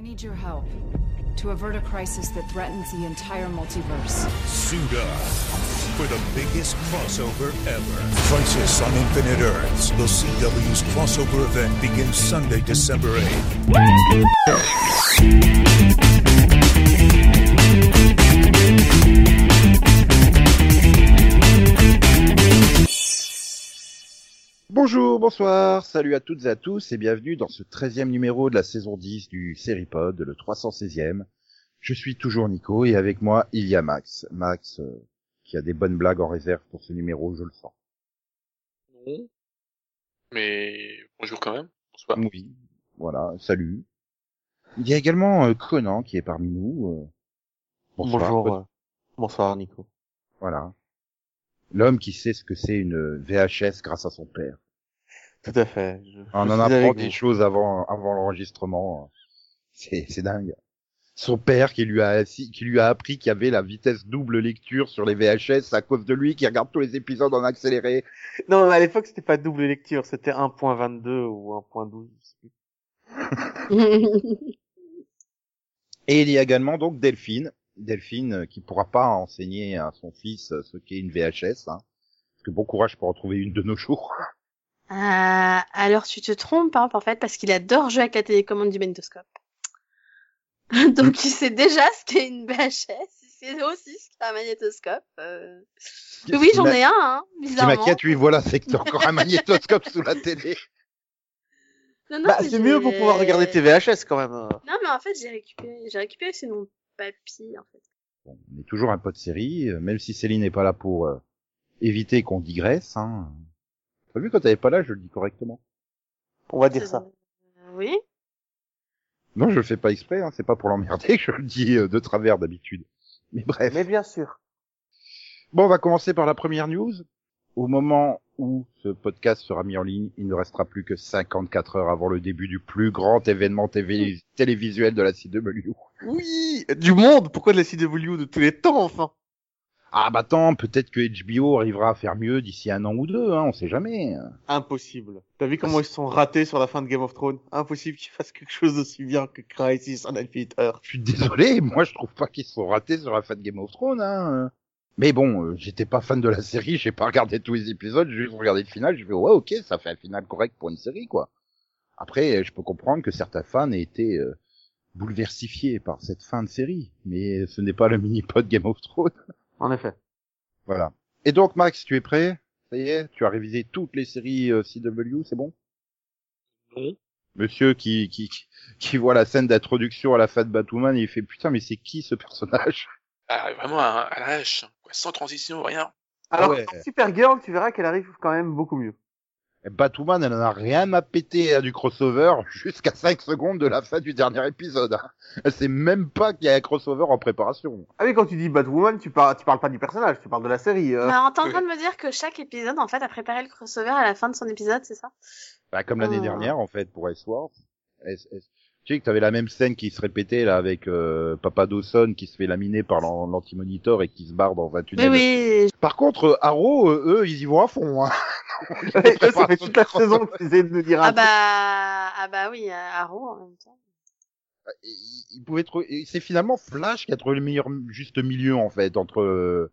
I need your help to avert a crisis that threatens the entire multiverse. Suit up for the biggest crossover ever. Crisis on Infinite Earths. The CW's crossover event begins Sunday, December 8th. Bonjour, bonsoir, salut à toutes et à tous et bienvenue dans ce 13e numéro de la saison 10 du Seripod, le 316e. Je suis toujours Nico et avec moi il y a Max. Max euh, qui a des bonnes blagues en réserve pour ce numéro, je le sens. Non. Mais bonjour quand même. Bonsoir. Oui, voilà, salut. Il y a également euh, Conan qui est parmi nous. euh. Bonsoir. Bonjour. euh, Bonsoir Nico. Voilà. L'homme qui sait ce que c'est une VHS grâce à son père. Tout à fait. Je- On je en apprend des vous. choses avant, avant l'enregistrement. C'est, c'est dingue. Son père qui lui a qui lui a appris qu'il y avait la vitesse double lecture sur les VHS à cause de lui qui regarde tous les épisodes en accéléré. Non, mais à l'époque c'était pas double lecture, c'était 1.22 ou 1.12. je sais plus. Et il y a également donc Delphine. Delphine euh, qui pourra pas enseigner à son fils euh, ce qu'est une VHS. Hein. Parce que bon courage pour en trouver une de nos jours. Euh, alors tu te trompes, hein, en fait, parce qu'il adore jouer avec la télécommande du magnétoscope. Donc il sait déjà ce qu'est une VHS, il sait aussi ce qu'est un magnétoscope. euh. Ce Oui, j'en ai un, hein, Ce qui bizarrement. m'inquiète, oui, voilà, c'est que t'as encore un magnétoscope sous la télé. Non, non, Bah, c'est mieux pour pouvoir regarder tes VHS quand même. Non, mais en fait, j'ai récupéré, j'ai récupéré c'est mon papy, en fait. Bon, on est toujours un pote série, euh, même si Céline n'est pas là pour euh, éviter qu'on digresse. Hein. T'as vu quand est pas là, je le dis correctement. On va dire ça. Euh, oui. Non, je le fais pas exprès, hein, c'est pas pour l'emmerder que je le dis euh, de travers d'habitude. Mais bref. Mais bien sûr. Bon, on va commencer par la première news. Au moment où ce podcast sera mis en ligne, il ne restera plus que 54 heures avant le début du plus grand événement TV télévisuel de la CW. Oui, du monde. Pourquoi de la CW de tous les temps enfin? Ah bah attends, peut-être que HBO arrivera à faire mieux d'ici un an ou deux, hein, on sait jamais. Impossible. T'as vu comment ils se sont ratés sur la fin de Game of Thrones? Impossible qu'ils fassent quelque chose d'aussi bien que Crisis on Infinite Earth. Je suis désolé, moi je trouve pas qu'ils se sont ratés sur la fin de Game of Thrones. Hein. Mais bon, euh, j'étais pas fan de la série, j'ai pas regardé tous les épisodes, j'ai juste regardé le final, je fais ouais ok, ça fait un final correct pour une série quoi. Après, je peux comprendre que certains fans aient été euh, bouleversifiés par cette fin de série, mais ce n'est pas le mini-pod Game of Thrones. En effet. Voilà. Et donc Max, tu es prêt? Ça y est, tu as révisé toutes les séries euh, CW, c'est bon? Non. Monsieur qui, qui, qui, qui voit la scène d'introduction à la fin de Batwoman, il fait putain mais c'est qui ce personnage? Ah, vraiment à, à la hache. quoi, Sans transition, rien. Alors, ouais. Supergirl, tu verras qu'elle arrive quand même beaucoup mieux. Batwoman, elle en a rien à péter à du crossover jusqu'à 5 secondes de la fin du dernier épisode. hein. Elle sait même pas qu'il y a un crossover en préparation. Ah oui, quand tu dis Batwoman, tu parles, tu parles pas du personnage, tu parles de la série. euh. T'es en train de me dire que chaque épisode, en fait, a préparé le crossover à la fin de son épisode, c'est ça? Bah, comme l'année Oh. dernière, en fait, pour S-Wars. Tu sais que t'avais la même scène qui se répétait, là, avec euh, Papa Dawson qui se fait laminer par l'an- l'anti-monitor et qui se barre dans un Oui, tunnel. oui. Par contre, euh, Arrow, euh, eux, ils y vont à fond. Hein. Ouais, eux, ça fait toute la saison qu'ils essaient de nous dire un Ah bah, ah bah oui, Arrow en même temps. il il pouvait trouver et c'est finalement Flash qui a trouvé le meilleur juste milieu en fait entre euh,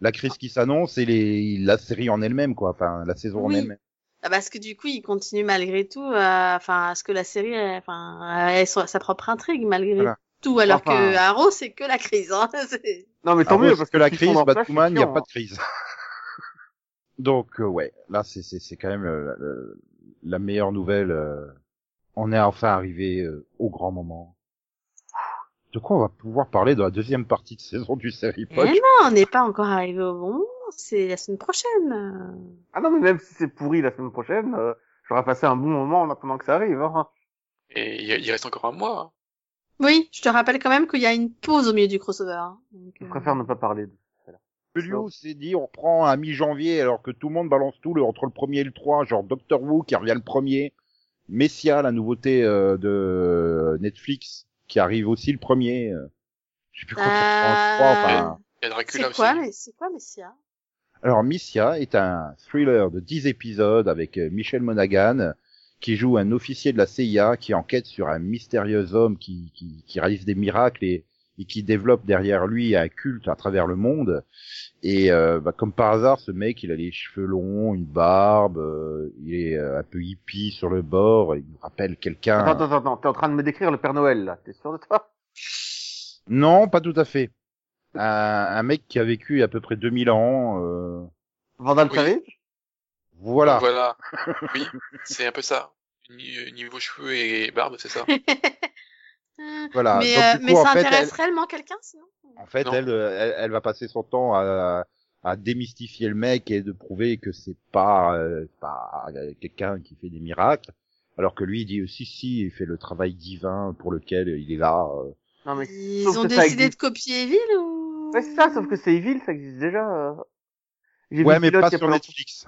la crise qui s'annonce et les la série en elle-même quoi enfin la saison en Oui. elle-même parce que du coup, il continue malgré tout, euh, enfin, à ce que la série, euh, enfin, ait sa sa propre intrigue malgré Voilà. tout, alors Enfin- que Arrow, c'est que la crise. Hein. Non, mais tant mieux, parce que la crise Batwoman il c'est y a pas de crise donc euh, ouais là c'est c'est c'est quand même euh, la meilleure nouvelle euh, on est enfin arrivé euh, au grand moment de quoi on va pouvoir parler dans la deuxième partie de saison du série Mais Pod non, on n'est pas encore arrivé au bon moment, c'est la semaine prochaine. euh. Ah non, mais même si c'est pourri la semaine prochaine, euh, j'aurais passé un bon moment en attendant que ça arrive. Hein. Et il, il reste encore un mois. hein. Oui, je te rappelle quand même qu'il y a une pause au milieu du crossover. hein. Donc, Je euh, préfère ne pas parler de Julio s'est dit on reprend à mi-janvier alors que tout le monde balance tout le, entre le premier et le 3, genre Doctor Who qui revient le premier, Messia, la nouveauté euh, de Netflix qui arrive aussi le premier. euh, Je sais plus quoi le 3, enfin. Il y a Dracula C'est quoi, aussi. mais c'est quoi, Messia? Alors Missia est un thriller de 10 épisodes avec euh, Michel Monaghan qui joue un officier de la CIA qui enquête sur un mystérieux homme qui, qui, qui réalise des miracles et, et qui développe derrière lui un culte à travers le monde. Et euh, bah, comme par hasard, ce mec, il a les cheveux longs, une barbe, euh, il est euh, un peu hippie sur le bord, il nous rappelle quelqu'un. Attends, attends, attends, t'es en train de me décrire le Père Noël, là. T'es sûr de toi? Non, pas tout à fait. Un, un mec qui a vécu à peu près 2000 ans. Euh... Vandal Oui. Voilà. Voilà. Oui, c'est un peu ça. Ni- Niveau cheveux et barbe, c'est ça. Voilà. mais Donc, euh, mais ça fait, intéresse elle- réellement quelqu'un sinon? En fait, elle, euh, elle, elle va passer son temps à, à démystifier le mec et de prouver que c'est pas, euh, pas quelqu'un qui fait des miracles, alors que lui il dit si si, il fait le travail divin pour lequel il est là. euh. Non, mais Ils ont décidé de copier Evil ou? Ouais, c'est ça, sauf que c'est Evil, ça existe déjà. euh. J'ai Ouais, vu mais pas sur. Netflix.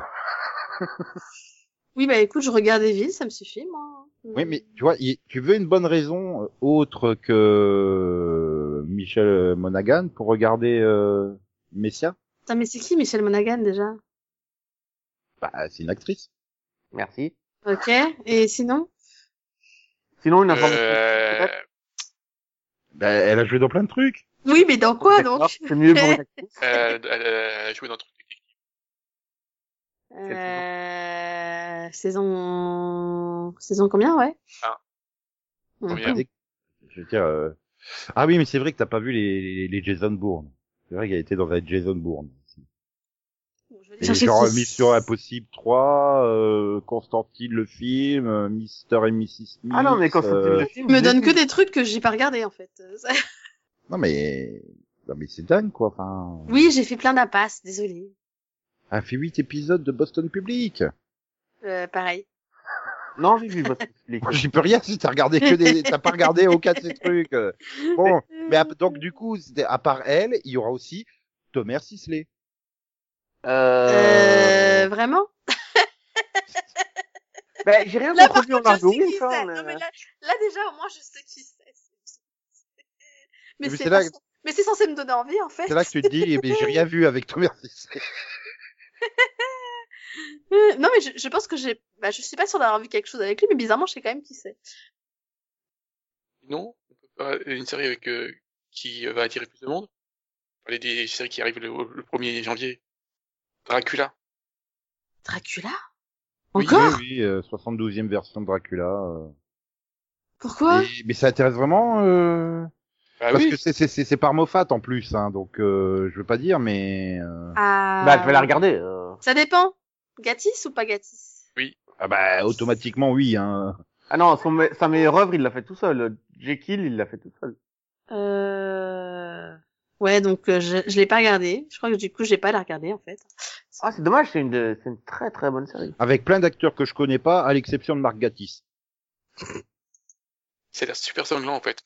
Oui, bah écoute, je regarde Evil, ça me suffit, moi. Oui, mais tu vois, tu veux une bonne raison euh, autre que Michel Monaghan pour regarder euh, Messia? Putain, mais c'est qui Michel Monaghan déjà? Bah, c'est une actrice. Merci. Ok, et sinon? Sinon, une information. Euh, Bah, elle a joué dans plein de trucs. Oui, mais dans quoi donc C'est mieux pour une actrice. euh, elle a joué dans Truc Détective. euh... Saison... Saison combien, ouais? Ah. Combien? Je veux dire. euh, Ah oui, mais c'est vrai que t'as pas vu les, les, les Jason Bourne. C'est vrai qu'elle était dans un Jason Bourne. Et genre qui- Mission Impossible 3, euh, Constantine le film, euh, Mister et Mrs. Smith. Ah non, mais quand euh, le film. Me donne que des trucs que j'ai pas regardé en fait. Non mais, non mais c'est dingue quoi. Enfin, Oui, j'ai fait plein d'impasses, désolé. elle a fait 8 épisodes de Boston Public. Euh, pareil. Non, j'ai vu votre explique. J'y peux rien si t'as regardé que des, t'as pas regardé aucun de ces trucs. euh. Bon, mais à- donc du coup, à part elle, il y aura aussi Thomas Sisley. Euh, Euh... vraiment? Ben, j'ai rien contre lui en Margot mais- là, là, déjà, au moins, je sais qui c'est. Mais Mais c'est c'est pas là- censé- mais c'est censé me donner envie, en fait. C'est là que tu te dis, eh ben, j'ai rien vu avec Sisley. Euh, non, mais je, je pense que j'ai, bah, je suis pas sûre d'avoir vu quelque chose avec lui, mais bizarrement, je sais quand même qui c'est. Non, une série avec euh, qui va attirer plus de monde. Parler des séries qui arrivent le, le 1er janvier. Dracula. Dracula? Oui, Encore? Oui, oui, euh, 72e version de Dracula. euh. Pourquoi? Et- mais ça intéresse vraiment euh... Bah parce oui. que c'est c'est c'est c'est par Moffat en plus, hein, donc euh, je veux pas dire, mais euh, Ah. Bah, je vais la regarder. euh. Ça dépend. Gatis ou pas Gatis ah bah automatiquement oui. Hein. Ah non, son me- sa meilleure œuvre, il l'a fait tout seul. Jekyll, il l'a fait tout seul. Euh... Ouais, donc euh, je, je l'ai pas regardé. Je crois que du coup, j'ai pas à la regarder en fait. Ah, c'est dommage, c'est une, de- c'est une très très bonne série. Avec plein d'acteurs que je connais pas, à l'exception de Mark Gatiss. C'est l'air super sanglant en fait.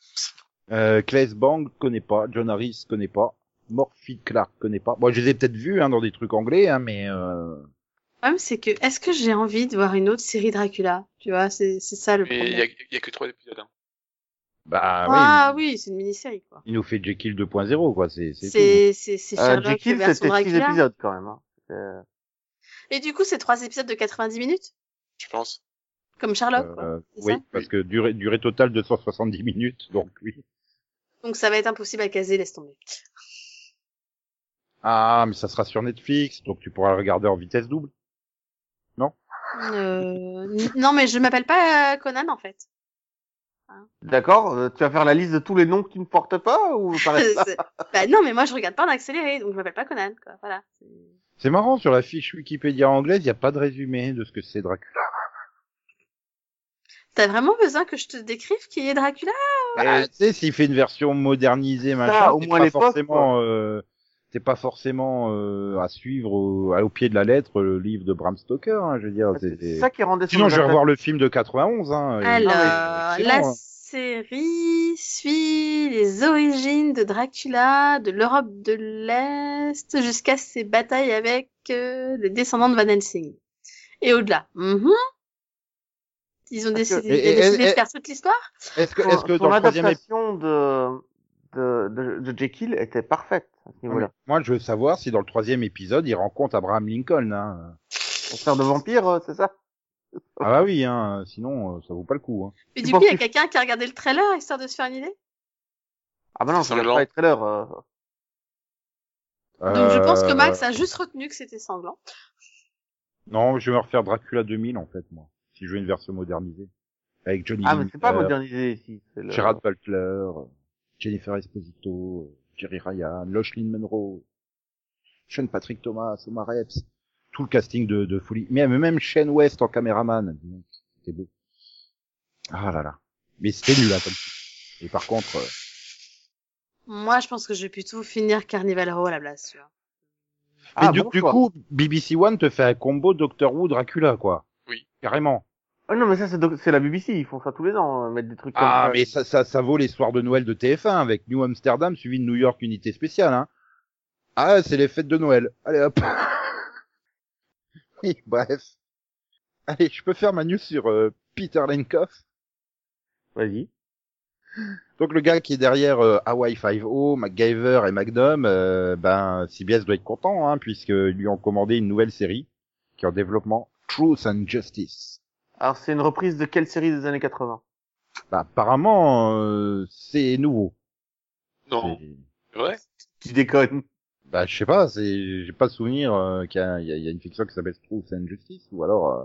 Euh, Claes Bang connais pas, John Harris connais pas, Morphy Clark connais pas. Bon, je les ai peut-être vus hein, dans des trucs anglais, hein, mais euh... Le problème, c'est que, est-ce que j'ai envie de voir une autre série Dracula? Tu vois, c'est c'est ça le Mais il y a, problème. il y a que trois épisodes. Hein. bah Ah oui, oui, c'est une mini-série, quoi. il nous fait Jekyll 2.0 quoi, c'est c'est. C'est c'est c'est Euh, Sherlock Jekyll, c'était six Dracula. épisodes quand même. Hein. Euh, Et du coup, c'est trois épisodes de 90 minutes? Je pense. Comme Sherlock, quoi. Euh, c'est oui, ça? parce que durée, durée totale de 170 minutes, donc oui. Donc ça va être impossible à caser, laisse tomber. Ah, mais ça sera sur Netflix, donc tu pourras le regarder en vitesse double. Euh... n- Non, mais je m'appelle pas euh, Conan, en fait. D'accord, euh, tu vas faire la liste de tous les noms qui ne portent pas ou bah non, mais moi, je regarde pas en accéléré, donc je m'appelle pas Conan, quoi. Voilà. C'est marrant, sur la fiche Wikipédia anglaise, il n'y a pas de résumé de ce que c'est Dracula. T'as vraiment besoin que je te décrive qui est Dracula? Bah, tu sais, s'il fait une version modernisée, machin, au moins pas forcément, euh, c'est pas forcément euh, à suivre au, au pied de la lettre le livre de Bram Stoker. Hein, je veux dire. c'est- C'est ça qui rendait Sinon, je vais revoir le film de 91. Hein, Alors, Ah, la hein. série suit les origines de Dracula, de l'Europe de l'Est, jusqu'à ses batailles avec euh, les descendants de Van Helsing. Et au-delà. Mhm. Ils ont décidé, Et- ils ont et- décidé et- de faire toute l'histoire? Est-ce que, est-ce que son dans le troisième épisode, adaptation de, de, de, de Jekyll était parfaite à ce niveau-là. moi, je veux savoir si dans le troisième épisode, il rencontre Abraham Lincoln. Hein. Pour faire de vampire, euh, c'est ça? Ah bah oui, hein, sinon euh, ça vaut pas le coup. Hein. Mais du coup, il y a que- quelqu'un qui a regardé le trailer histoire de se faire une idée? Ah bah non, C'est ça regarde pas les trailers. euh. Donc je pense que Euh, Max a juste retenu que c'était sanglant. Non, je vais me refaire Dracula 2000 en fait, moi. Si je veux une version modernisée. Avec Johnny Ah mais c'est pas modernisé ici. le- Gerard Butler, Jennifer Esposito, Jerry Ryan, Lochlyn Monroe, Sean Patrick Thomas, Omar Epps. Tout le casting de, de folie. Mais même Shane West en caméraman. dis donc, C'était beau. Ah là là. Mais c'était nul, là, comme. Et par contre, euh, Moi, je pense que je vais plutôt finir Carnival Row à la place. Tu vois. Ah, mais du, bon du coup, BBC One te fait un combo Doctor Who Dracula, quoi. Carrément. Ah non mais ça c'est c'est la BBC, ils font ça tous les ans, hein, mettre des trucs comme Ah, ça. mais ça, ça, ça vaut les soirs de Noël de TF1 avec New Amsterdam suivi de New York Unité Spéciale, hein. Ah, c'est les fêtes de Noël. Allez hop. oui, bref. Allez, je peux faire ma news sur euh, Peter Lenkoff. Vas-y. Donc le gars qui est derrière euh, Hawaii Five-O, MacGyver et Magnum, euh, ben CBS doit être content, hein, puisqu'ils lui ont commandé une nouvelle série qui est en développement, Truth and Justice. Alors c'est une reprise de quelle série des années 80 Bah, apparemment, euh, c'est nouveau. Non, vrai Tu déconnes. Bah, je sais pas, c'est, j'ai pas souvenir euh, qu'il y a une fiction qui s'appelle Truth and Justice, ou alors, euh,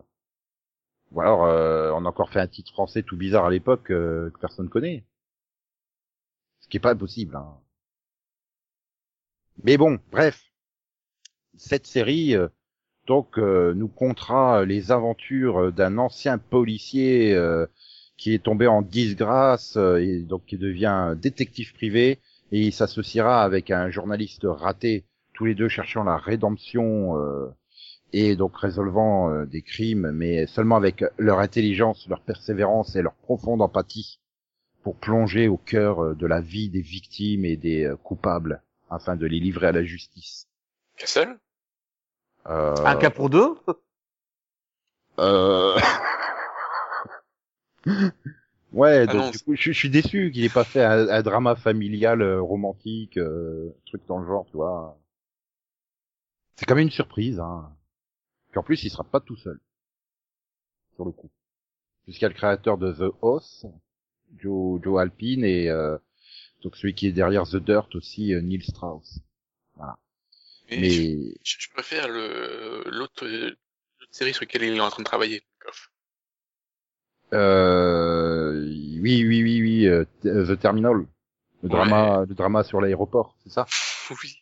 ou alors, euh, on a encore fait un titre français tout bizarre à l'époque euh, que personne connaît. Ce qui est pas possible. Hein. Mais bon, bref, cette série euh, donc euh, nous comptera les aventures d'un ancien policier euh, qui est tombé en disgrâce euh, et donc qui devient détective privé et il s'associera avec un journaliste raté, tous les deux cherchant la rédemption euh, et donc résolvant euh, des crimes, mais seulement avec leur intelligence, leur persévérance et leur profonde empathie pour plonger au cœur euh, de la vie des victimes et des euh, coupables afin de les livrer à la justice. Castle Euh, Un cas pour deux? Euh... ouais, Ah donc non, du coup, je, je suis déçu qu'il ait pas fait un, un drama familial euh, romantique, euh, truc dans le genre, tu vois. C'est quand même une surprise, hein. Puis en plus, il sera pas tout seul. Sur le coup. Puisqu'il y a le créateur de The House, Joe, Joe Alpine, et euh, donc celui qui est derrière The Dirt aussi, euh, Neil Strauss. Mais, Mais je, préfère le l'autre euh, série sur laquelle il est en train de travailler. Euh, oui, oui, oui, oui, euh, The Terminal, le drama, le drama sur l'aéroport, c'est ça? Oui.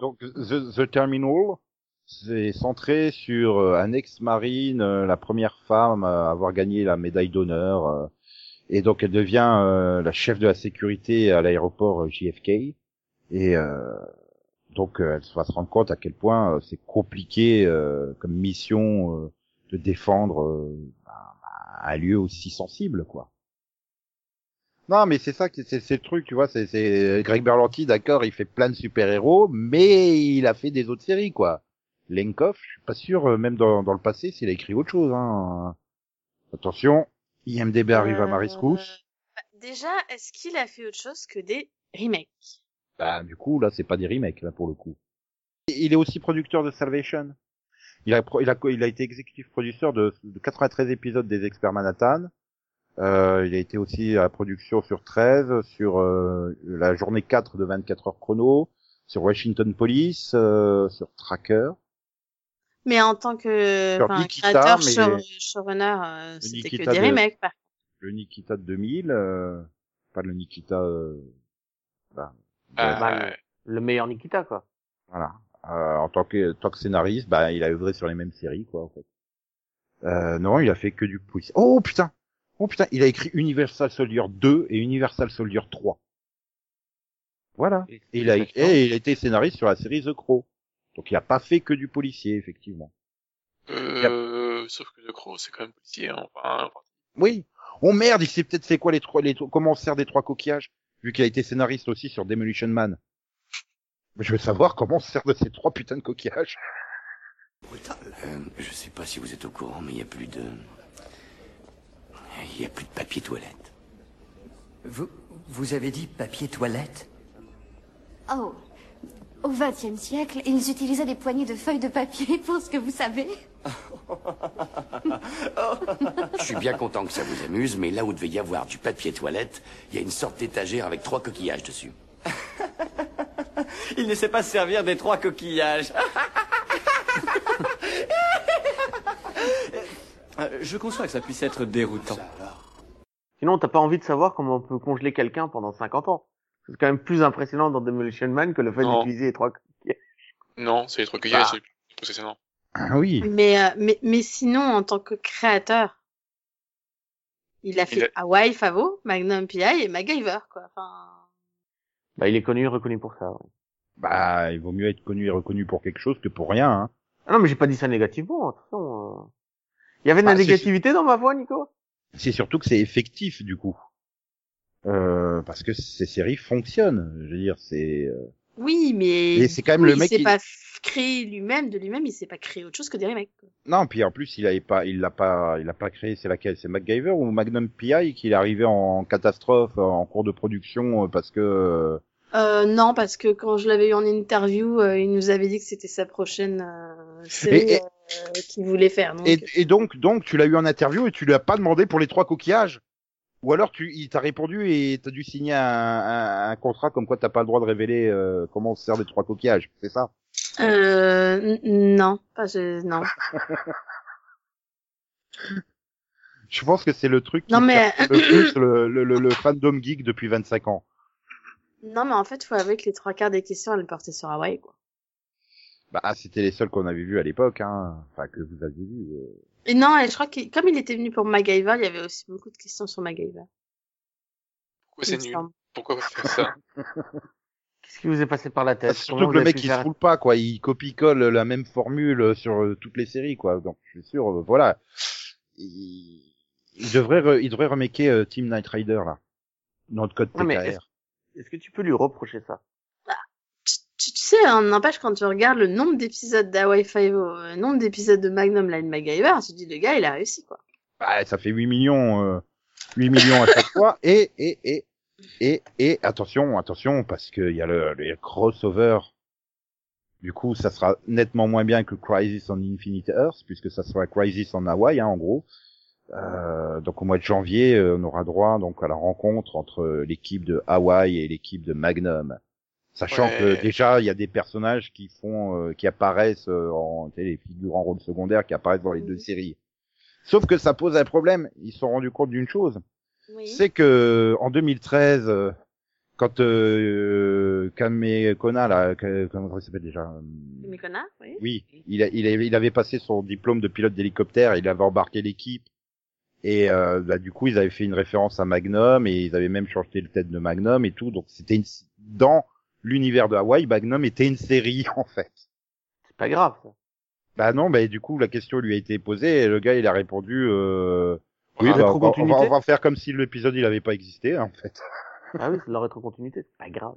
Donc The, The Terminal, c'est centré sur euh, un ex-marine, euh, la première femme à avoir gagné la médaille d'honneur, euh, et donc elle devient euh, la chef de la sécurité à l'aéroport euh, JFK, et euh, donc euh, elle va se rendre compte à quel point euh, c'est compliqué euh, comme mission euh, de défendre euh, un lieu aussi sensible, quoi. Non, mais c'est ça, c'est c'est le truc, tu vois, c'est c'est Greg Berlanti, d'accord, il fait plein de super-héros, mais il a fait des autres séries, quoi. Lenkoff, je suis pas sûr, euh, même dans, dans le passé, s'il a écrit autre chose, hein. Attention, IMDB arrive à ma Euh, rescousse. bah, déjà, est-ce qu'il a fait autre chose que des remakes? Bah, du coup, là, c'est pas des remakes, là, pour le coup. Il est aussi producteur de Salvation. Il a, il a, il a été exécutif producteur de, de 93 épisodes des Experts Manhattan. Euh, il a été aussi à la production sur 13, sur euh, la journée 4 de 24 heures chrono, sur Washington Police, euh, sur Tracker. Mais en tant que Nikita, créateur, mais- show- showrunner, euh, c'était que des de- remakes. Par... Le Nikita de 2000, euh, pas le Nikita... Euh, bah, Ah, bah. Le meilleur Nikita, quoi. Voilà. Euh, en tant que, tant que scénariste, bah, il a œuvré sur les mêmes séries, quoi, en fait. Euh, non, il a fait que du policier. Oh putain Oh putain, il a écrit Universal Soldier 2 et Universal Soldier 3. Voilà. Et il a, et il a été scénariste sur la série The Crow. Donc il a pas fait que du policier, effectivement. Euh, sauf que The Crow, c'est quand même policier, hein, enfin, enfin, Oui. Oh merde, il sait peut-être c'est quoi les trois, les trois- comment on sert des trois coquillages, vu qu'il a été scénariste aussi sur Demolition Man. Mais je veux savoir comment on se sert de ces trois putains de coquillages. Euh, je sais pas si vous êtes au courant, mais il y a plus de... Il y a plus de papier toilette. Vous, vous avez dit papier toilette? Oh, au XXe siècle, ils utilisaient des poignées de feuilles de papier pour ce que vous savez. Je suis bien content que ça vous amuse, mais là où devait y avoir du papier toilette, il y a une sorte d'étagère avec trois coquillages dessus. Il ne sait pas se servir des trois coquillages. Je conçois que ça puisse être déroutant. Sinon, t'as pas envie de savoir comment on peut congeler quelqu'un pendant 50 ans. C'est quand même plus impressionnant dans Demolition Man que le fait d'utiliser les trois coquillages. Non, c'est les y a, Bah. c'est impressionnant. Ah oui. Mais, euh, mais, mais sinon, en tant que créateur, il a fait Il Hawaii Favo, Magnum P.I. et MacGyver, quoi. Enfin, Bah, il est connu et reconnu pour ça. ouais. Bah, il vaut mieux être connu et reconnu pour quelque chose que pour rien. Hein. Ah non, mais j'ai pas dit ça négativement, attention. euh. Il y avait de Bah, la c'est- négativité dans ma voix, Nico? C'est surtout que c'est effectif du coup. Euh, parce que ces séries fonctionnent. Je veux dire, c'est. euh, oui, mais. Et c'est quand même le mec qui- pas créé lui-même, de lui-même, il s'est pas créé autre chose que des remakes. quoi. Non, puis en plus, il avait pas, il l'a pas, il l'a pas créé. C'est laquelle? C'est MacGyver ou Magnum PI qui est arrivé en catastrophe en cours de production euh, parce que. euh, Euh, non, parce que quand je l'avais eu en interview, euh, il nous avait dit que c'était sa prochaine euh, série Et- et- euh, qu'il voulait faire. Donc, Et, et donc, donc, tu l'as eu en interview et tu lui as pas demandé pour les trois coquillages? Ou alors tu, il t'a répondu et t'as dû signer un, un, un contrat comme quoi t'as pas le droit de révéler euh, comment on se sert des trois coquillages. C'est ça? Euh, non, pas je, non. Je pense que c'est le truc qui Non, mais- sert le plus le, le, le, le fandom geek depuis 25 ans. Non, mais en fait, faut avouer que les trois quarts des questions, elles portaient sur Hawaii, quoi. Bah, c'était les seuls qu'on avait vus à l'époque, hein. Enfin, que vous aviez vus. euh. Et non, et je crois que comme il était venu pour MacGyver, il y avait aussi beaucoup de questions sur MacGyver. Pourquoi c'est nul. Pourquoi faire ça Qu'est-ce qui vous est passé par la Ah, tête c'est Comment surtout que vous le mec il se faire- roule pas quoi, il copie-colle la même formule sur euh, toutes les séries quoi. Donc je suis sûr, euh, voilà. Il, il devrait, re- il devrait remaker euh, Team Night Rider là. Notre code Ouais, mais TKR. est-ce- que tu peux lui reprocher ça? Sais, hein, n'empêche, quand tu regardes le nombre d'épisodes d'Hawaii Five-O, le nombre d'épisodes de Magnum Line MacGyver, tu te dis, le gars, il a réussi, quoi. Bah, ça fait 8 millions, euh, 8 millions à chaque fois. Et, et, et, et, et, attention, attention, parce qu'il y a le, le crossover. Du coup, ça sera nettement moins bien que Crisis on Infinite Earth, puisque ça sera Crisis en Hawaii, hein, en gros. Euh, donc au mois de janvier, euh, on aura droit donc à la rencontre entre l'équipe de Hawaii et l'équipe de Magnum. Sachant Ouais. que déjà il y a des personnages qui font, euh, qui apparaissent euh, en, tu sais, les figures en rôle secondaire qui apparaissent dans les deux séries. Sauf que ça pose un problème. Ils se sont rendus compte d'une chose, Oui. c'est que en 2013, euh, quand euh, Kame Kona là, comment il s'appelle déjà euh, connard, oui. Oui, il, a- il, a- il avait passé son diplôme de pilote d'hélicoptère, il avait embarqué l'équipe. Et euh, bah, du coup, ils avaient fait une référence à Magnum et ils avaient même changé le tête de Magnum et tout. Donc c'était une... dans l'univers de Hawaï, Magnum était une série en fait. C'est pas grave. Ça. Bah non, bah du coup la question lui a été posée et le gars il a répondu euh, oui, Ah, bah, on, va, on, va, rétrocontinuité on va faire comme si l'épisode il avait pas existé en fait. Ah oui, c'est de la rétrocontinuité, c'est pas grave.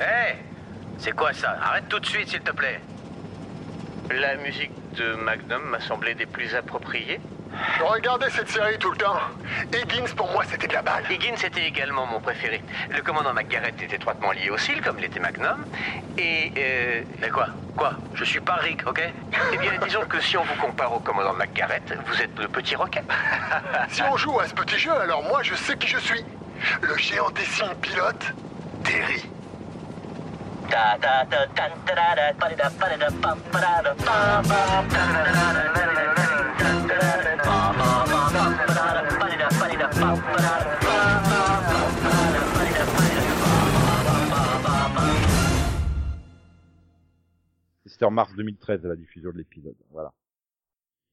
Hé C'est quoi ça? Arrête tout de suite, s'il te plaît. La musique de Magnum m'a semblé des plus appropriées. Je regardais cette série tout le temps. Higgins, pour moi, c'était de la balle. Higgins était également mon préféré. Le commandant McGarrett est étroitement lié au SEAL, comme l'était Magnum. Et... Euh... Mais quoi Quoi Je suis pas Rick, ok Eh bien, disons que si on vous compare au commandant McGarrett, vous êtes le petit roquet. Si on joue à ce petit jeu, alors moi, je sais qui je suis. Le géant des signes pilote, Terry. C'était en mars 2013 la diffusion de l'épisode. Voilà.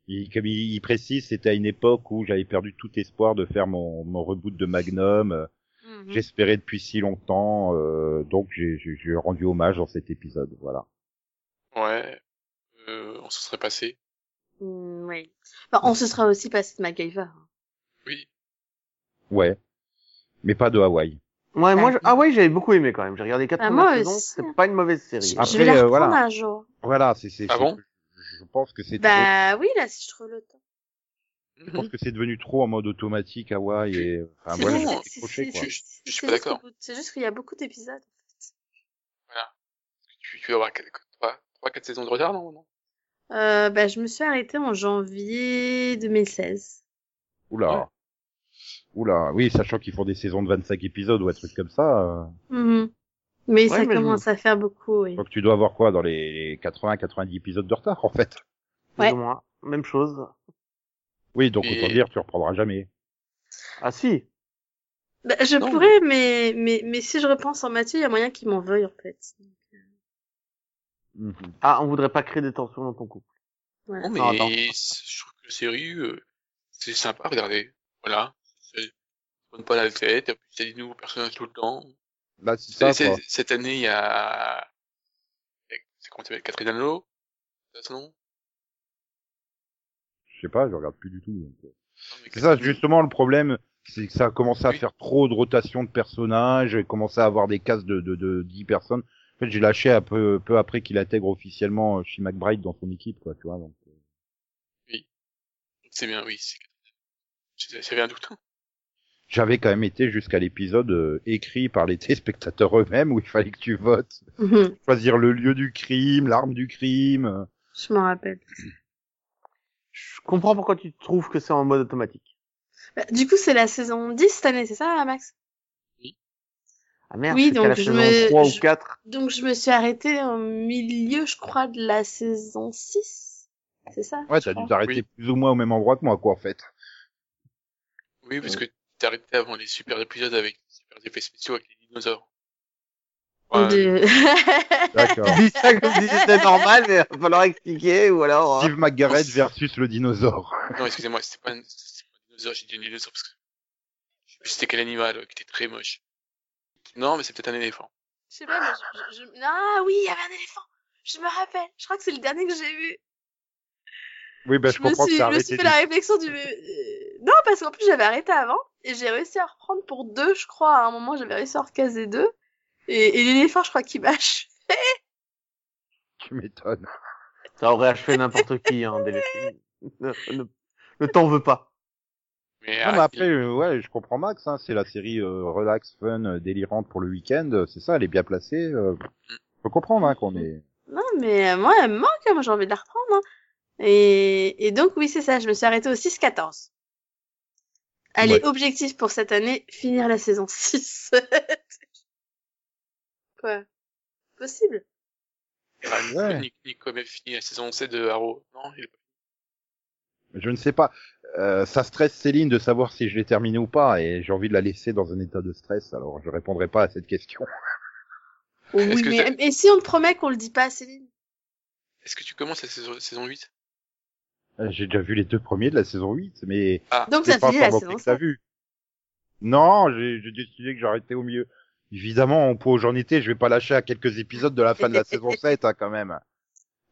Il, comme il, il précise, c'était à une époque où j'avais perdu tout espoir de faire mon, mon reboot de Magnum. euh, Mhm. J'espérais depuis si longtemps, euh, donc j'ai rendu hommage dans cet épisode. Voilà. Ouais. Euh, on se serait passé. Mm, oui. Enfin, on se sera aussi passé de MacGyver. Oui. Ouais. Mais pas de Hawaï. Ouais, moi, je... Ah, ouais, j'avais beaucoup aimé quand même. J'ai regardé quatre Ah, premières moi saisons, c'est pas une mauvaise série. Je, Après, je vais la euh, reprendre voilà. un jour. Voilà, c'est c'est. Ah c'est- bon Je pense que c'est. Bah oui, là, si je trouve le temps. trop- Je pense que c'est devenu trop en mode automatique Hawaï et. Enfin, voilà, quoi. c'est- Je- je suis pas juste d'accord. C'est juste qu'il y a beaucoup d'épisodes. Tu, tu tu vas avoir 3-4 saisons de retard, non, non? Euh, bah, je me suis arrêtée en janvier 2016. Oula. Oula, oui, sachant qu'ils font des saisons de 25 épisodes ou un truc comme ça. euh, Mhm. Mais Ouais, ça mais je- commence à faire beaucoup, oui. Donc tu dois avoir quoi dans les 80-90 épisodes de retard en fait? Ouais. moins. Même chose. Oui, donc Et- autant dire tu reprendras jamais. Ah si. Bah, je Non. pourrais, mais, mais, mais si je repense en Mathieu, il y a moyen qu'il m'en veuille, en fait. Mhm. Ah, on voudrait pas créer des tensions dans ton couple. Voilà. Non, mais Non, je trouve que la série, euh, c'est sympa à regarder. Voilà. Donne pas la tête, il y a des nouveaux personnages tout le temps. Là c'est ça quoi. Cette année, il y a... C'est comment s'appelle Catherine Anlo C'est ça, non? Je sais pas, je regarde plus du tout. donc, euh. C'est ça justement le problème, c'est que ça a commencé à Oui. faire trop de rotation de personnages, et commencé à avoir des cases de, de, de 10 personnes. En fait, j'ai lâché un peu, peu après qu'il intègre officiellement euh, Shea McBride dans son équipe, quoi, tu vois. Donc, euh. C'est bien, oui. c'est- j'avais un doute. J'avais quand même été jusqu'à l'épisode euh, écrit par les téléspectateurs eux-mêmes où il fallait que tu votes, Mhm. choisir le lieu du crime, l'arme du crime. euh. Je m'en rappelle. Je comprends pourquoi tu trouves que c'est en mode automatique. Bah, du coup, c'est la saison 10 cette année, c'est ça, Max? Ah merde, Oui, donc la je saison me- 3 je- ou 4. Donc, je me suis arrêtée au milieu, je crois, de la saison 6. C'est ça Ouais, t'as dû t'arrêter Oui. plus ou moins au même endroit que moi, quoi, en fait. Oui, parce que t'es arrêté avant les super épisodes avec les super effets spéciaux avec les dinosaures. Ouais, De- D'accord. Tu dis ça comme si c'était normal, mais il va falloir expliquer, ou alors... hein. Steve McGarrett versus le dinosaure. Non, excusez-moi, c'était pas, un- c'était pas un dinosaure, j'ai dit un dinosaure parce que je sais plus c'était quel animal qui était très moche. Non, mais c'est peut-être un éléphant. Je sais pas, mais je, je- je- Ah oui, il y avait un éléphant. Je me rappelle. Je crois que c'est le dernier que j'ai vu. Oui, ben, je, je me comprends suis, que je me suis fait la réflexion du... euh, Non, parce qu'en plus, j'avais arrêté avant. Et j'ai réussi à reprendre pour deux, je crois. À un moment, j'avais réussi à recaser deux. Et, et l'éléphant, je crois qu'il m'a achevé. Tu m'étonnes. Ça aurait achevé n'importe qui, hein, ne, ne, ne t'en veux pas. Mais, Non, mais après, euh, ouais, je comprends Max, hein, c'est la série euh, relax, fun, euh, délirante pour le week-end, euh, c'est ça, elle est bien placée. Euh... Peux comprendre hein, qu'on est... Non, mais euh, moi, elle me manque. hein, Moi, j'ai envie de la reprendre. hein. Et, et donc, oui, c'est ça. Je me suis arrêtée au 6-14. Allez, Ouais. objectif pour cette année, finir la saison 6. Quoi? Possible? Ouais. Nick, Nick a fini la saison 7 de Arrow. Non, il Je ne sais pas. Euh, ça stresse Céline de savoir si je l'ai terminé ou pas, et j'ai envie de la laisser dans un état de stress, alors je répondrai pas à cette question. Oui, que mais, mais si on te promet qu'on le dit pas à Céline? Est-ce que tu commences la saison, saison 8 Euh, J'ai déjà vu les deux premiers de la saison 8, mais Ah, Donc, c'est ça pas finit la saison que t'as 7. vu. Non, j'ai j'ai décidé que j'arrêtais au milieu. Évidemment, point où j'en étais, je vais pas lâcher à quelques épisodes de la fin de la saison 7, hein, quand même.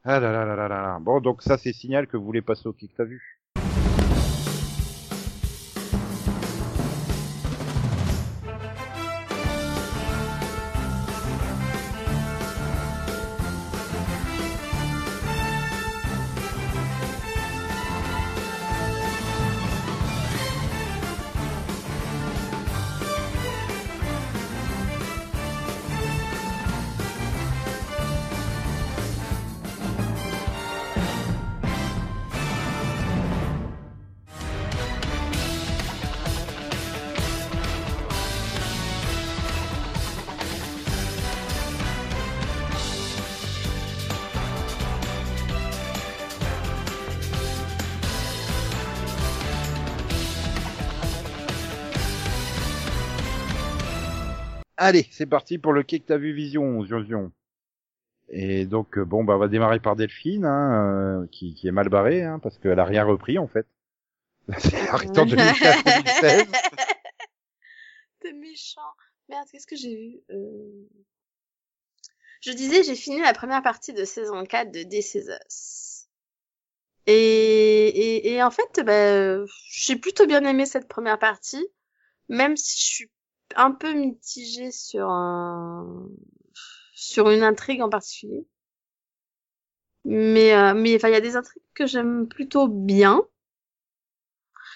Ah là là là là là là. Bon, donc ça, c'est signal que vous voulez passer au kick t'as vu. Allez, c'est parti pour le kick t'as vu vision, Zion. Et donc, euh, bon, bah, on va démarrer par Delphine, hein, euh, qui, qui est mal barrée, hein, parce qu'elle a rien repris, en fait. C'est arrêté en 2015-2016. T'es méchant. Merde, qu'est-ce que j'ai vu euh... Je disais, j'ai fini la première partie de saison 4 de This. Et, et, et en fait, bah, j'ai plutôt bien aimé cette première partie, même si je suis un peu mitigée sur un... sur une intrigue en particulier. Mais euh, mais enfin, il y a des intrigues que j'aime plutôt bien.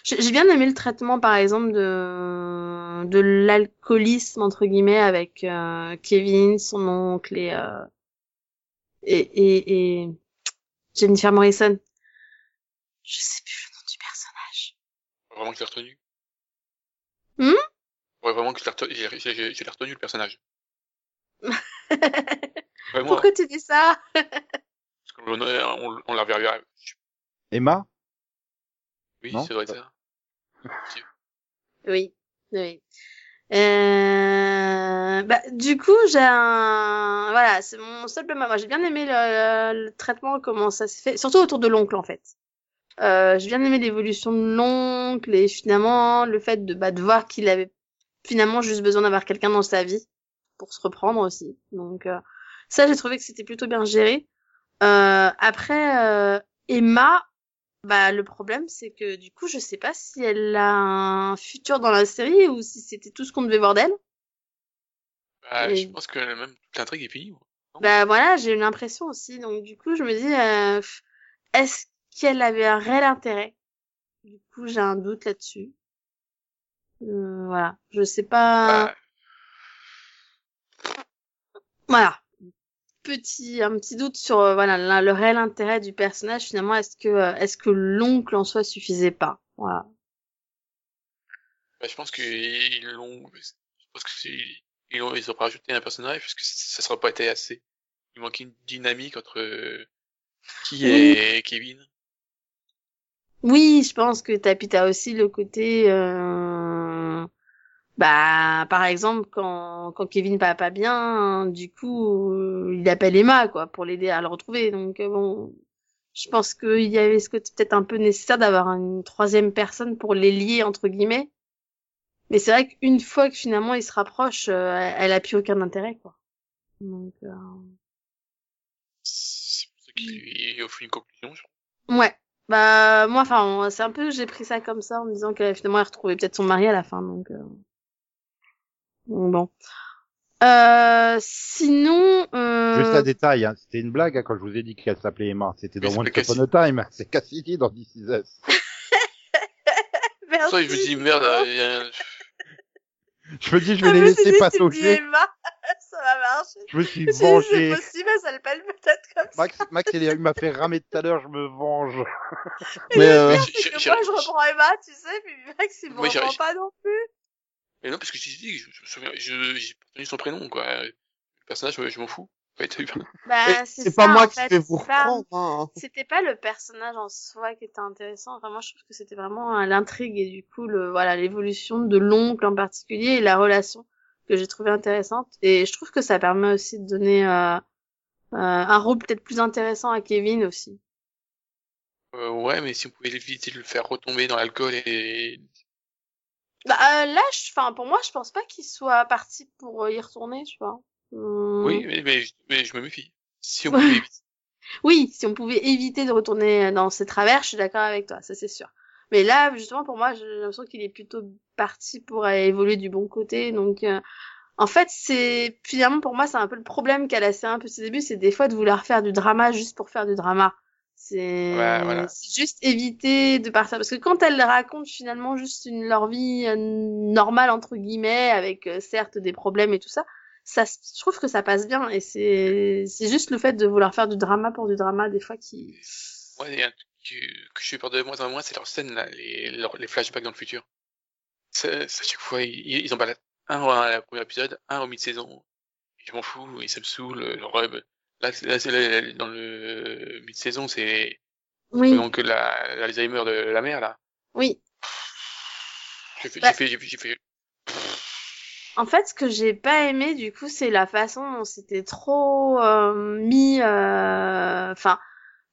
J'ai bien aimé le traitement, par exemple, de, de l'alcoolisme, entre guillemets, avec euh, Kevin, son oncle et, euh, et, et, et Jennifer Morrison. Je sais plus le nom du personnage. Vraiment que l'ai retenu? Hmm? Ouais, vraiment que je l'ai retenu, j'ai- j'ai j'ai- j'ai retenu le personnage. Vraiment, Pourquoi tu dis ça? Parce qu'on on, on l'a revu. Emma? Oui, doit être ça. Oui, oui. Euh... Bah, du coup, j'ai un... Voilà, c'est mon seul problème. Moi, j'ai bien aimé le, le traitement, comment ça se fait. Surtout autour de l'oncle, en fait. Euh, j'ai bien aimé l'évolution de l'oncle et finalement, le fait de, bah, de voir qu'il avait finalement juste besoin d'avoir quelqu'un dans sa vie pour se reprendre aussi. Donc, euh, ça, j'ai trouvé que c'était plutôt bien géré. Euh, après, euh, Emma, bah, le problème, c'est que du coup, je sais pas si elle a un futur dans la série ou si c'était tout ce qu'on devait voir d'elle. Bah, Et- Je pense que même toute l'intrigue est finie. Bah voilà, j'ai eu l'impression aussi. Donc du coup, je me dis, euh, est-ce qu'elle avait un réel intérêt? Du coup, j'ai un doute là-dessus. Euh, voilà, je sais pas. Bah, Voilà. Petit, un petit doute sur euh, voilà la- le réel intérêt du personnage. Finalement, est-ce que euh, est-ce que l'oncle en soi suffisait pas? Voilà. bah, je pense qu'ils l'ont. Je pense que ils ont, ils ont rajouté un personnage parce que ça serait pas été assez. Il manquait une dynamique entre qui et Kevin. Oui, je pense que t'as puis t'as aussi le côté euh, bah par exemple quand quand Kevin va pas bien, du coup euh, il appelle Emma quoi pour l'aider à le retrouver. Donc euh, bon, je pense qu'il y avait ce côté peut-être un peu nécessaire d'avoir une troisième personne pour les lier entre guillemets. Mais c'est vrai qu'une fois que finalement ils se rapprochent, euh, elle, a plus aucun intérêt quoi. Donc euh, C'est pour ça qu'il offre une conclusion. je Ouais. Bah moi enfin c'est un peu j'ai pris ça comme ça en me disant qu'elle finalement elle retrouvait peut-être son mari à la fin donc euh... bon. Euh, sinon euh... Juste un détail, hein, c'était une blague hein, quand je vous ai dit qu'elle s'appelait Emma. C'était dans Once Upon a Time. C'est Cassidy dans This Is Us. Merci. Ça, je me dis, merde, euh, Je me dis, je Ah, vais les laisser passer au me dis jeu. Emma, ça va marcher. Je me suis vengé. C'est possible, elle s'appelle peut-être comme ça. Max, Max, il m'a fait ramer tout à l'heure, je me venge. Mais euh, C'est que moi je reprends Emma, tu sais, puis Max il me reprend pas non plus. Mais non, parce que je dit, je, je me souviens, je, j'ai pas retenu son prénom, quoi. Le personnage, je, je m'en fous. Bah, c'est c'est pas moi en qui fait, vais vous pas- reprendre. Hein. c'était pas le personnage en soi qui était intéressant. Enfin, moi, je trouve que c'était vraiment euh, l'intrigue et du coup, le, voilà, l'évolution de l'oncle en particulier et la relation que j'ai trouvé intéressante. Et je trouve que ça permet aussi de donner euh, euh, un rôle peut-être plus intéressant à Kevin aussi. euh, ouais, mais si on pouvait éviter de le faire retomber dans l'alcool et... Bah, euh, là, je- enfin, pour moi, je pense pas qu'il soit parti pour euh, y retourner, tu vois. Hum, Oui, mais, mais, je- mais je me méfie. Si on pouvait éviter. Oui, si on pouvait éviter de retourner dans ses travers, je suis d'accord avec toi, ça c'est sûr. Mais là, justement, pour moi, j'ai l'impression qu'il est plutôt parti pour aller évoluer du bon côté. Donc, euh, en fait, c'est finalement pour moi, c'est un peu le problème qu'elle a un peu ses débuts, c'est des fois de vouloir faire du drama juste pour faire du drama. C'est Ouais, voilà. c'est juste éviter de partir parce que quand elle raconte finalement juste une leur vie euh, normale entre guillemets avec euh, certes des problèmes et tout ça, ça je trouve que ça passe bien et c'est juste le fait de vouloir faire du drama pour du drama des fois qui Ouais, y a un truc que, que j'ai peur de moins en moins, c'est leur scène, là, les, leurs- les flashbacks dans le futur. À chaque fois, ils, ils en baladent un à la première épisode, un au mi-saison. Je m'en fous, et ça me saoule, le rub. Là, là, c'est dans le mi-saison, c'est oui donc la, l'Alzheimer de la mère, là. oui J'ai fait, Bah. j'ai fait, j'ai fait, j'ai fait- En fait, ce que j'ai pas aimé, du coup, c'est la façon dont c'était trop euh, mis. euh, Enfin,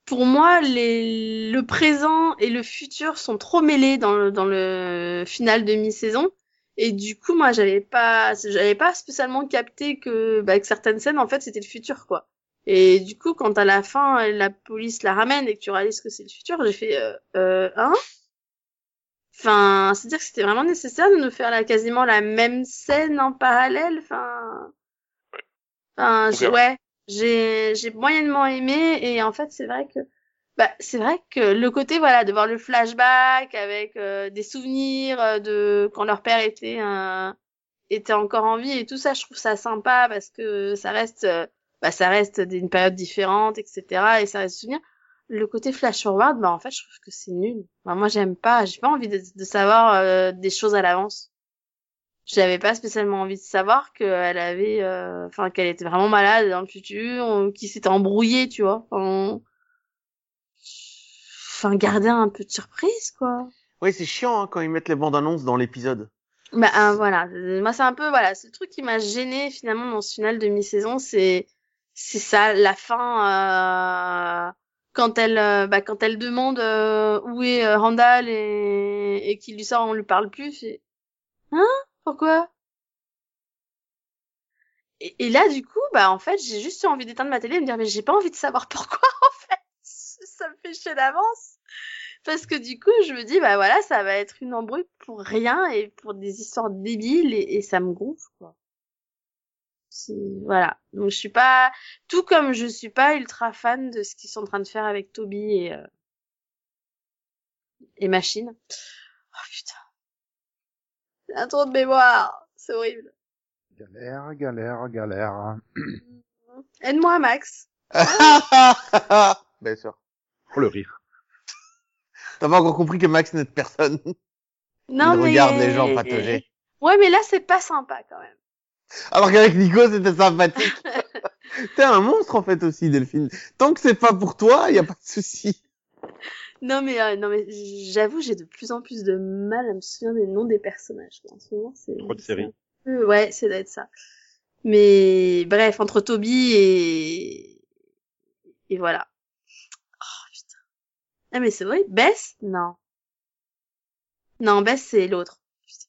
pour moi, les... le présent et le futur sont trop mêlés dans le dans le final de mi-saison. Et du coup, moi, j'avais pas, j'avais pas spécialement capté que, bah, que certaines scènes, en fait, c'était le futur, quoi. Et du coup, quand à la fin, la police la ramène et que tu réalises que c'est le futur, j'ai fait, euh, euh, hein? Enfin, c'est-à-dire que c'était vraiment nécessaire de nous faire là, quasiment la même scène en parallèle. Enfin, enfin, verra. ouais, j'ai j'ai moyennement aimé et en fait c'est vrai que bah c'est vrai que le côté voilà de voir le flashback avec euh, des souvenirs euh, de quand leur père était euh, était encore en vie et tout ça, je trouve ça sympa parce que ça reste euh, bah ça reste d'une période différente, etc. Et ça reste souvenir. Le côté flash forward, bah en fait, je trouve que c'est nul. Bah, moi, j'aime pas. J'ai pas envie de, de savoir euh, des choses à l'avance. J'avais pas spécialement envie de savoir qu'elle avait, euh, enfin, qu'elle était vraiment malade dans le futur, ou qu'il s'était embrouillé, tu vois. Enfin, garder un peu de surprise, quoi. Oui, c'est chiant hein, quand ils mettent les bandes annonces dans l'épisode. Bah euh, voilà, moi c'est un peu voilà, le truc qui m'a gêné finalement dans ce final de mi-saison, c'est c'est ça, la fin euh, quand elle euh, bah, quand elle demande euh, où est euh, Randall et et qu'il lui sort on lui parle plus, c'est hein? Pourquoi? Et, là du coup bah en fait j'ai juste envie d'éteindre ma télé et de me dire mais j'ai pas envie de savoir pourquoi en fait, ça me fait chier d'avance. Parce que du coup je me dis bah voilà ça va être une embrouille pour rien et pour des histoires débiles et, et ça me gonfle quoi voilà donc je suis pas tout comme je suis pas ultra fan de ce qu'ils sont en train de faire avec Toby et euh, et Machine oh putain c'est un trop de mémoire c'est horrible Galère, galère, galère. aide-moi Max Bien sûr. Oh, le rire. T'as pas encore compris que Max n'est personne. non Il mais regarde les gens patauger. ouais mais là c'est pas sympa quand même Alors qu'avec Nico, c'était sympathique. T'es un monstre, en fait, aussi, Delphine. Tant que c'est pas pour toi, y a pas de souci. Non mais euh, non mais j'avoue j'ai de plus en plus de mal à me souvenir des noms des personnages. En ce moment c'est Trop de c'est séries. peu- ouais c'est d'être ça. Mais bref entre Toby et et voilà. Oh putain. Ah mais c'est vrai Bess? Non. Non Bess c'est l'autre. Putain.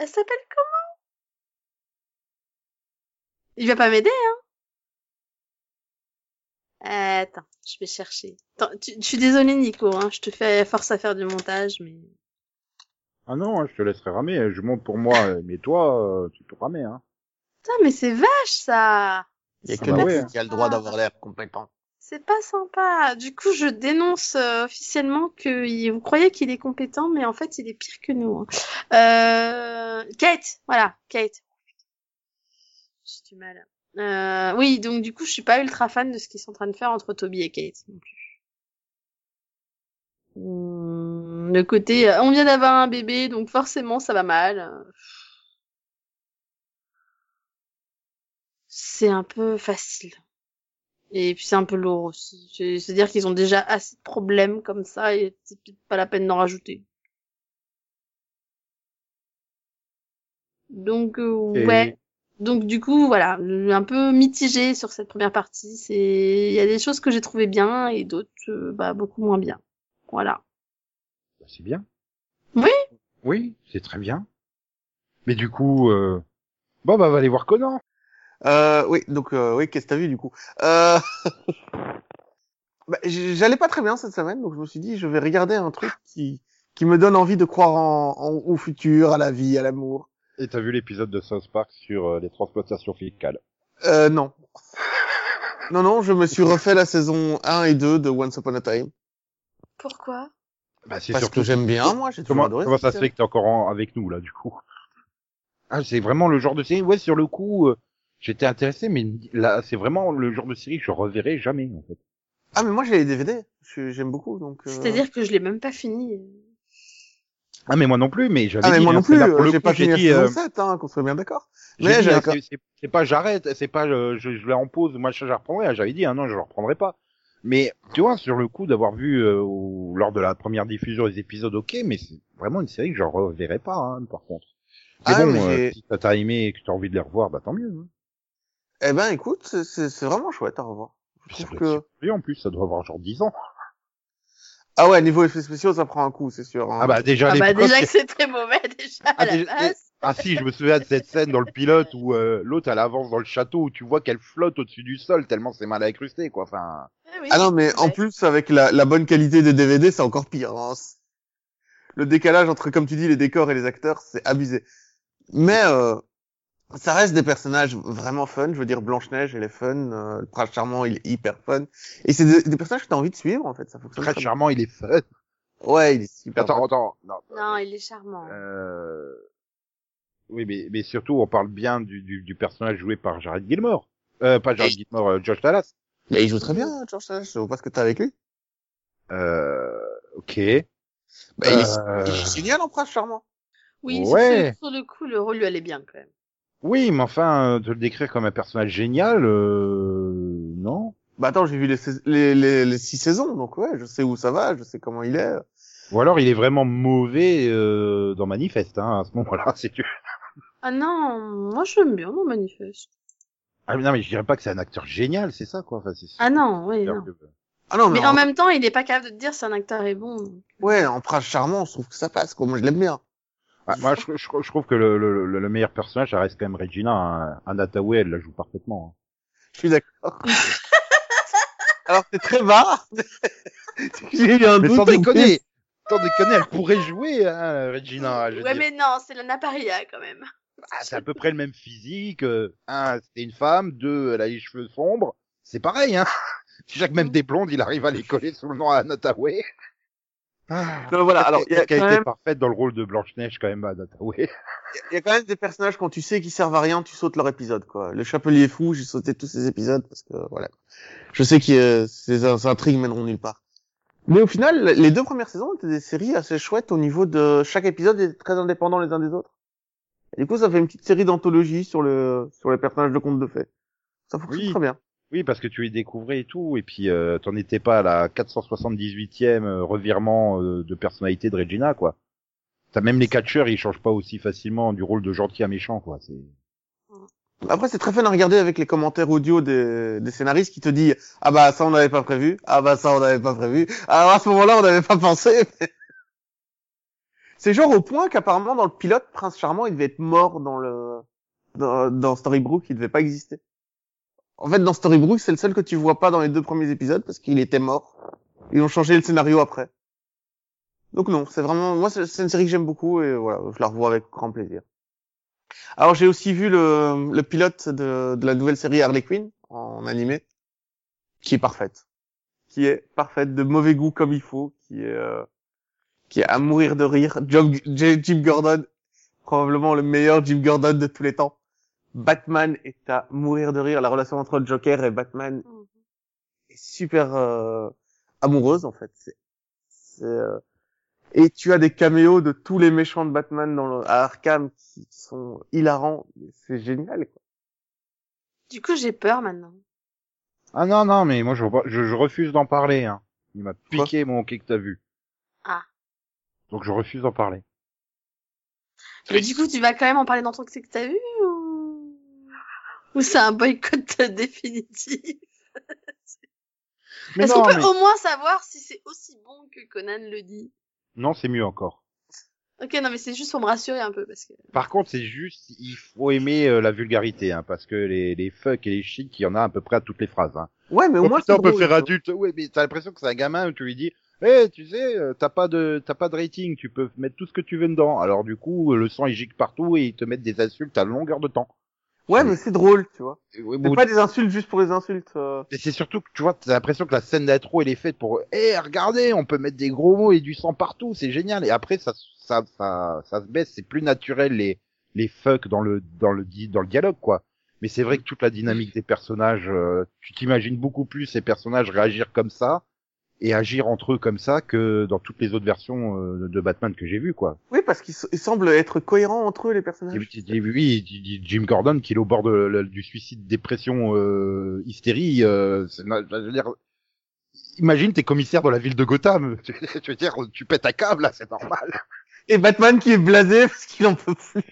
Elle s'appelle comment? Il va pas m'aider hein? Attends, je vais chercher. Attends, tu- je suis désolée Nico, hein, je te fais force à faire du montage, mais... Ah non, hein, je te laisserai ramer. Je monte pour moi, mais toi, euh, tu peux ramer. Hein. Putain, mais c'est vache ça Y a Ah que bah nous ouais. qui a le droit d'avoir l'air compétent. C'est pas sympa. Du coup, je dénonce euh, officiellement que il- vous croyez qu'il est compétent, mais en fait, il est pire que nous. hein. Euh... Kate, voilà, Kate. J'ai du mal. Euh, oui, donc du coup, je suis pas ultra fan de ce qu'ils sont en train de faire entre Toby et Kate non plus. Hum, Le côté, on vient d'avoir un bébé, donc forcément, ça va mal. C'est un peu facile. Et puis c'est un peu lourd aussi. C'est- C'est-à-dire qu'ils ont déjà assez de problèmes comme ça et c'est peut-être pas la peine d'en rajouter. Donc euh, Et- ouais. Donc du coup voilà, un peu mitigé sur cette première partie. C'est il y a des choses que j'ai trouvées bien et d'autres euh, bah beaucoup moins bien. Voilà. Bah, c'est bien. Oui. Oui, c'est très bien. Mais du coup, euh... bon, bah, va aller voir Conan. Euh, oui, donc, euh, oui, qu'est-ce que t'as vu, du coup? Euh... bah, j'allais pas très bien cette semaine, donc je me suis dit, je vais regarder un truc qui, qui me donne envie de croire en, en- au futur, à la vie, à l'amour. Et t'as vu l'épisode de South Park sur euh, les transplantations fécales. Euh, non. Non, non, je me suis refait la saison 1 et 2 de Once Upon a Time. Pourquoi? Bah, c'est Parce surtout que j'aime bien, moi, j'ai toujours adoré. comment ça se fait que t'es encore en- avec nous, là, du coup? Ah, c'est vraiment le genre de série, ouais, sur le coup, euh, j'étais intéressé, mais là, c'est vraiment le genre de série que je reverrai jamais, en fait. Ah, mais moi, j'ai les DVD. Je- J'aime beaucoup, donc. euh, C'est-à-dire que je l'ai même pas fini. Ah, mais moi non plus, mais j'avais Ah, mais dit, moi non plus, là, pour le j'ai pas j'ai fini la euh, 7, hein, qu'on soit bien d'accord. j'ai Mais c'est- c'est c'est pas j'arrête, c'est pas euh, je, je la en pause, moi je la reprendrai. hein. J'avais dit, ah non, je la reprendrai pas. Mais tu vois, sur le coup d'avoir vu euh, au- lors de la première diffusion des épisodes, ok, mais c'est vraiment une série que je reverrai pas, hein, par contre. Mais Ah, bon, mais euh, si t'as- t'as aimé et que t'as envie de les revoir, bah tant mieux. Hein. Eh ben, écoute, c'est- c'est c'est vraiment chouette à revoir. Je trouve que... Et en plus, ça doit avoir genre 10 ans. Ah ouais, niveau effets spéciaux, ça prend un coup, c'est sûr. hein. Ah bah déjà à Ah bah déjà que c'est très mauvais déjà à Ah, la déjà- base. Ah si, je me souviens de cette scène dans le pilote où euh, l'autre elle avance dans le château où tu vois qu'elle flotte au-dessus du sol tellement c'est mal incrusté quoi. Enfin, oui, Ah non, mais en plus, avec la, la bonne qualité des DVD, c'est encore pire. hein. Le décalage entre, comme tu dis, les décors et les acteurs, c'est abusé. Mais euh, ça reste des personnages vraiment fun. Je veux dire, Blanche-Neige, elle est fun. euh, le prince charmant, il est hyper fun. Et c'est des, des personnages que t'as envie de suivre, en fait. Ça fonctionne très très charmant, il est fun. Ouais, il est super Attends, fun. attends, non. Non, il est charmant. Euh... Oui, mais, mais surtout, on parle bien du, du, du personnage joué par Jared Gilmore. Euh, pas Jared Et- Gilmore, euh, Josh Dallas. Mais il joue très bien, George Sash. Je vois pas ce que t'as avec lui. Euh, ok. Bah, il, est, Euh, il est génial en prince charmant. Oui, Ouais. sur, sur le coup, le rôle lui allait bien quand même. Oui, mais enfin, euh, de le décrire comme un personnage génial, euh, non. Bah attends, j'ai vu les, les, les, les six saisons, donc ouais, je sais où ça va, je sais comment il est. Ou alors il est vraiment mauvais euh, dans Manifeste, hein, à ce moment-là, c'est tu. Ah non, moi j'aime bien mon manifeste. Ah mais non, mais je dirais pas que c'est un acteur génial, c'est ça quoi. Enfin, c'est Ah non, oui, non. Ah non, mais, Mais en même temps, il est pas capable de te dire si un acteur est bon. ouais, en prince charmant, je trouve que ça passe, quoi. Moi, je l'aime bien. Ah, moi, je, je, je trouve que le, le, le, le meilleur personnage, ça reste quand même Regina. Hein. Anna Tawai, elle la joue parfaitement. hein. Je suis d'accord. Alors, c'est très bas. j'ai eu un Mais doute. sans déconner, sans déconner, elle pourrait jouer, hein, Regina. Je Ouais, dire. mais non, c'est la Naparia quand même. Ah, c'est à peu près le même physique. euh, un, c'était une femme. Deux, elle a les cheveux sombres. C'est pareil, hein. Si chaque même des blondes, il arrive à les coller sous le nom à Anna Tawai. Ah. Non, voilà, alors, il y a qui a quand été même- parfaite dans le rôle de Blanche-Neige, quand même, Anna Tawai. Il y a quand même des personnages quand tu sais qu'ils servent à rien, tu sautes leur épisode, quoi. Le Chapelier Fou, j'ai sauté tous ces épisodes parce que, voilà. Je sais que euh, ces ces intrigues mèneront nulle part. Mais au final, les deux premières saisons étaient des séries assez chouettes au niveau de chaque épisode est très indépendant les uns des autres. Et du coup, ça fait une petite série d'anthologie sur le sur les personnages de contes de fées. Ça fonctionne Oui. très bien. Oui, parce que tu les découvrais et tout, et puis euh, t'en étais pas à la 478e euh, revirement euh, de personnalité de Regina, quoi. T'as même les catcheurs, ils changent pas aussi facilement du rôle de gentil à méchant, quoi. C'est Après, c'est très fun à regarder avec les commentaires audio des, des scénaristes qui te disent ah bah ça on n'avait pas prévu, ah bah ça on n'avait pas prévu, alors à ce moment-là on n'avait pas pensé. c'est genre au point qu'apparemment dans le pilote, Prince Charmant il devait être mort dans le dans, dans Storybrooke, il devait pas exister. En fait, dans Storybrooke, c'est le seul que tu vois pas dans les deux premiers épisodes parce qu'il était mort. Ils ont changé le scénario après. Donc non, c'est vraiment moi c'est une série que j'aime beaucoup et voilà, je la revois avec grand plaisir. Alors j'ai aussi vu le, le pilote de, de la nouvelle série Harley Quinn en animé, qui est parfaite, qui est parfaite, de mauvais goût comme il faut, qui est euh, qui est à mourir de rire. Jim, Jim Gordon, probablement le meilleur Jim Gordon de tous les temps. Batman est à mourir de rire. La relation entre le Joker et Batman est super euh, amoureuse en fait. C'est, c'est, euh, Et tu as des caméos de tous les méchants de Batman dans le, à Arkham qui sont hilarants. C'est génial. Quoi. Du coup, j'ai peur maintenant. Ah non, non, mais moi je, je, je refuse d'en parler. Hein. Il m'a piqué mon hockey que t'as vu. Ah. Donc je refuse d'en parler. Mais du coup, tu vas quand même en parler dans ton que c'est que t'as vu ou, ou c'est un boycott définitif? Est-ce qu'on peut mais- au moins savoir si c'est aussi bon que Conan le dit? Non, c'est mieux encore. Ok, non, mais c'est juste pour me rassurer un peu parce que. Par contre, c'est juste, il faut aimer euh, la vulgarité, hein, parce que les, les fuck et les shit, il y en a à peu près à toutes les phrases. Hein. Ouais, mais au Oh, moins putain, c'est on peut faire adulte. Ouais, mais t'as l'impression que c'est un gamin où tu lui dis, eh, tu sais, euh, t'as pas de, t'as pas de rating, tu peux mettre tout ce que tu veux dedans. Alors du coup, le sang il gicle partout et ils te mettent des insultes à longueur de temps. Ouais, mais c'est drôle, tu vois. C'est bon, pas des insultes juste pour les insultes. euh. Et c'est surtout que tu vois, t'as l'impression que la scène d'intro elle est faite pour, eh, regardez, on peut mettre des gros mots et du sang partout, c'est génial. Et après, ça, ça, ça, ça se baisse, c'est plus naturel les, les fuck dans le, dans le, dans le dialogue, quoi. Mais c'est vrai que toute la dynamique des personnages, euh, tu t'imagines beaucoup plus ces personnages réagir comme ça et agir entre eux comme ça que dans toutes les autres versions euh, de Batman que j'ai vues, quoi. Oui, parce qu'ils semblent être cohérents entre eux, les personnages. Oui, Jim Gordon qui est au bord de, du suicide, dépression, euh, hystérie. Euh, c'est- je veux dire, imagine t'es commissaire dans la ville de Gotham. Tu, veux dire, tu pètes un câble là, c'est normal. Et Batman qui est blasé parce qu'il en peut plus.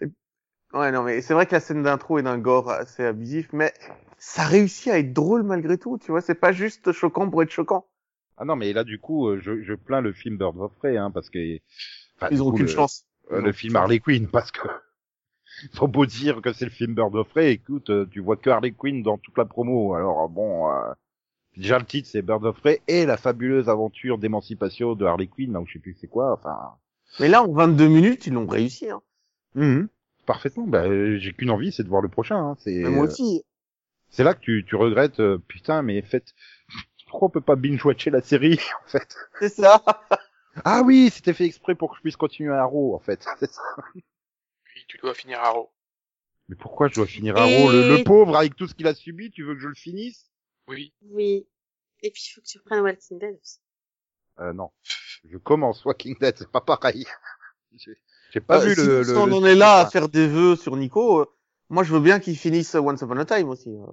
Et- Ouais, non, mais c'est vrai que la scène d'intro est d'un gore assez abusif, mais ça réussit à être drôle malgré tout, tu vois, c'est pas juste choquant pour être choquant. Ah non, mais là du coup, euh, je, je plains le film Bird of Prey, hein, parce que enfin, Ils ont coup, aucune le, chance. euh, le film Harley Quinn, parce que faut beau dire que c'est le film Bird of Prey, écoute, euh, tu vois que Harley Quinn dans toute la promo. Alors bon, euh, déjà le titre c'est Bird of Prey et la fabuleuse aventure d'émancipation de Harley Quinn, là où je sais plus c'est quoi. Enfin, Mais là, en 22 minutes, ils l'ont réussi, hein. Mhm. Parfaitement. Bah, j'ai qu'une envie, c'est de voir le prochain. Hein. C'est Mais moi aussi. C'est là que tu, tu regrettes. euh, putain, mais faites. Pourquoi on peut pas binge watcher la série en fait? C'est ça. Ah oui, c'était fait exprès pour que je puisse continuer à Arrow, en fait. C'est ça. Puis tu dois finir Arrow. Mais pourquoi je dois finir Arrow le, le Et- pauvre, avec tout ce qu'il a subi, tu veux que je le finisse? Oui. Oui. Et puis, il faut que tu reprennes Walking Dead aussi. euh, Non. Je commence Walking Dead, c'est pas pareil. J'ai j'ai pas Euh, vu si, le, le- on le- en est là à faire des vœux sur Nico, euh, moi je veux bien qu'il finisse Once Upon a Time aussi. euh.